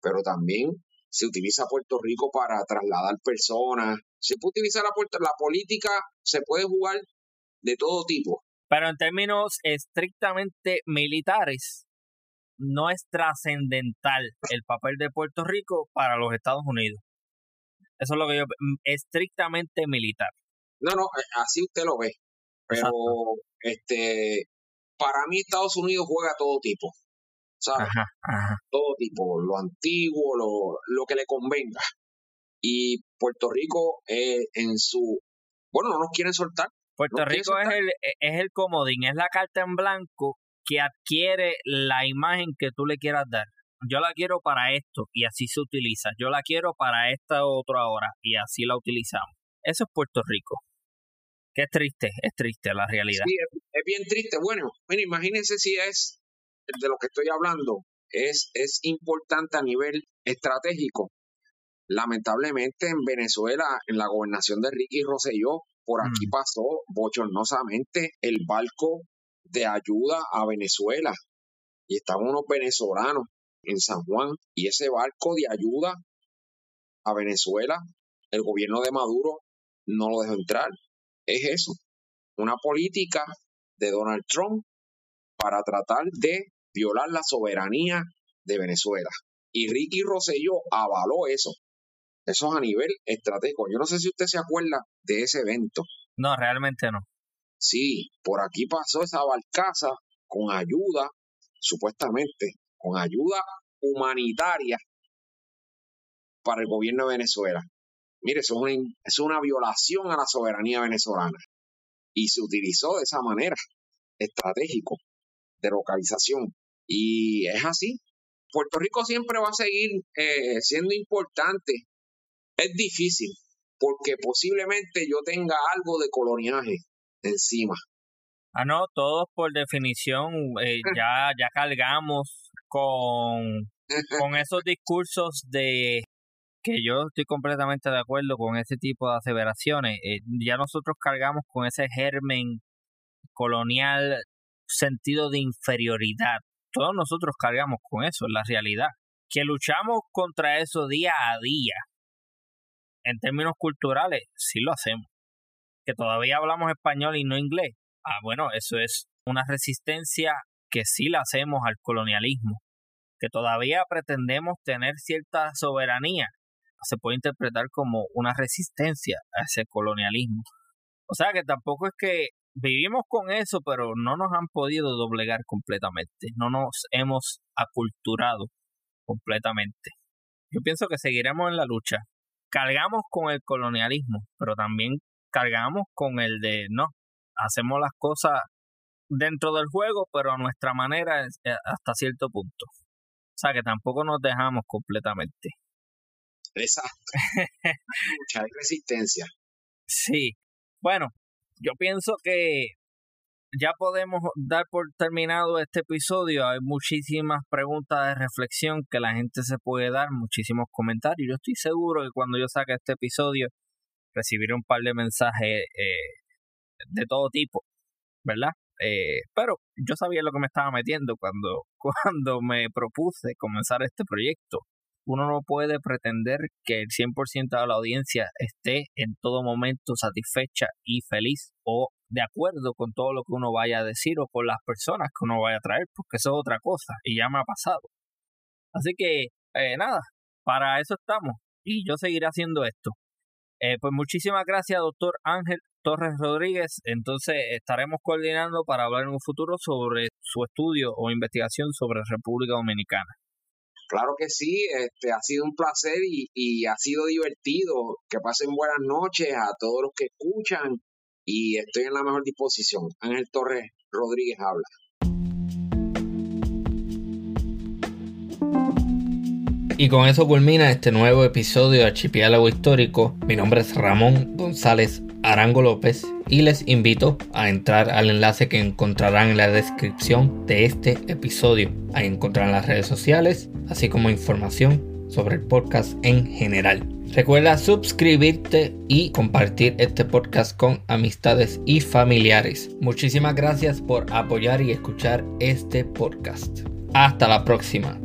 [SPEAKER 2] Pero también se utiliza Puerto Rico para trasladar personas, se puede utilizar la, la política, se puede jugar de todo tipo.
[SPEAKER 1] Pero en términos estrictamente militares, no es trascendental el papel de Puerto Rico para los Estados Unidos. Eso es lo que yo mm, estrictamente militar.
[SPEAKER 2] No, no, eh, así usted lo ve. Pero este para mí Estados Unidos juega todo tipo. ¿Sabes? Todo tipo, lo antiguo, lo, lo que le convenga y Puerto Rico eh, en su... Bueno, no nos quieren soltar.
[SPEAKER 1] Puerto Rico es el, es el comodín, es la carta en blanco que adquiere la imagen que tú le quieras dar. Yo la quiero para esto y así se utiliza. Yo la quiero para esta otra hora y así la utilizamos. Eso es Puerto Rico. Es triste, es triste la realidad.
[SPEAKER 2] Sí, es, bien triste. Bueno, mira, imagínense si es de lo que estoy hablando. Es, es importante a nivel estratégico Lamentablemente en Venezuela, en la gobernación de Ricky Rosselló, por aquí mm. pasó bochornosamente el barco de ayuda a Venezuela. Y estaban unos venezolanos en San Juan y ese barco de ayuda a Venezuela, el gobierno de Maduro no lo dejó entrar. Es eso, una política de Donald Trump para tratar de violar la soberanía de Venezuela. Y Ricky Rosselló avaló eso. Eso es a nivel estratégico. Yo no sé si usted se acuerda de ese evento.
[SPEAKER 1] No, realmente no.
[SPEAKER 2] Sí, por aquí pasó esa barcaza con ayuda, supuestamente, con ayuda humanitaria para el gobierno de Venezuela. Mire, eso es una, es una violación a la soberanía venezolana. Y se utilizó de esa manera, estratégico, de localización. Y es así. Puerto Rico siempre va a seguir eh, siendo importante es difícil porque posiblemente yo tenga algo de coloniaje encima.
[SPEAKER 1] Ah, no, todos por definición eh, ya, ya cargamos con, con esos discursos de que yo estoy completamente de acuerdo con ese tipo de aseveraciones. Eh, ya nosotros cargamos con ese germen colonial sentido de inferioridad. Todos nosotros cargamos con eso, la realidad. Que luchamos contra eso día a día en términos culturales, sí lo hacemos. Que todavía hablamos español y no inglés. Ah, bueno, eso es una resistencia que sí la hacemos al colonialismo. Que todavía pretendemos tener cierta soberanía. Se puede interpretar como una resistencia a ese colonialismo. O sea que tampoco es que vivimos con eso, pero no nos han podido doblegar completamente. No nos hemos aculturado completamente. Yo pienso que seguiremos en la lucha cargamos con el colonialismo, pero también cargamos con el de no, hacemos las cosas dentro del juego, pero a nuestra manera eh, hasta cierto punto. O sea que tampoco nos dejamos completamente.
[SPEAKER 2] Exacto. Mucha resistencia.
[SPEAKER 1] Sí. Bueno, yo pienso que ya podemos dar por terminado este episodio. Hay muchísimas preguntas de reflexión que la gente se puede dar, muchísimos comentarios. Yo estoy seguro que cuando yo saque este episodio recibiré un par de mensajes eh, de todo tipo, ¿verdad? Eh, pero yo sabía lo que me estaba metiendo cuando, cuando me propuse comenzar este proyecto. Uno no puede pretender que el 100% de la audiencia esté en todo momento satisfecha y feliz o de acuerdo con todo lo que uno vaya a decir o con las personas que uno vaya a traer, porque eso es otra cosa y ya me ha pasado. Así que, eh, nada, para eso estamos y yo seguiré haciendo esto. Eh, pues muchísimas gracias, doctor Ángel Torres Rodríguez. Entonces estaremos coordinando para hablar en un futuro sobre su estudio o investigación sobre República Dominicana.
[SPEAKER 2] Claro que sí, este ha sido un placer y, y ha sido divertido. Que pasen buenas noches a todos los que escuchan y estoy en la mejor disposición. Ángel Torres Rodríguez habla.
[SPEAKER 1] Y con eso culmina este nuevo episodio de Archipiélago Histórico. Mi nombre es Ramón González Arango López y les invito a entrar al enlace que encontrarán en la descripción de este episodio. Ahí encontrarán las redes sociales, así como información sobre el podcast en general. Recuerda suscribirte y compartir este podcast con amistades y familiares. Muchísimas gracias por apoyar y escuchar este podcast. Hasta la próxima.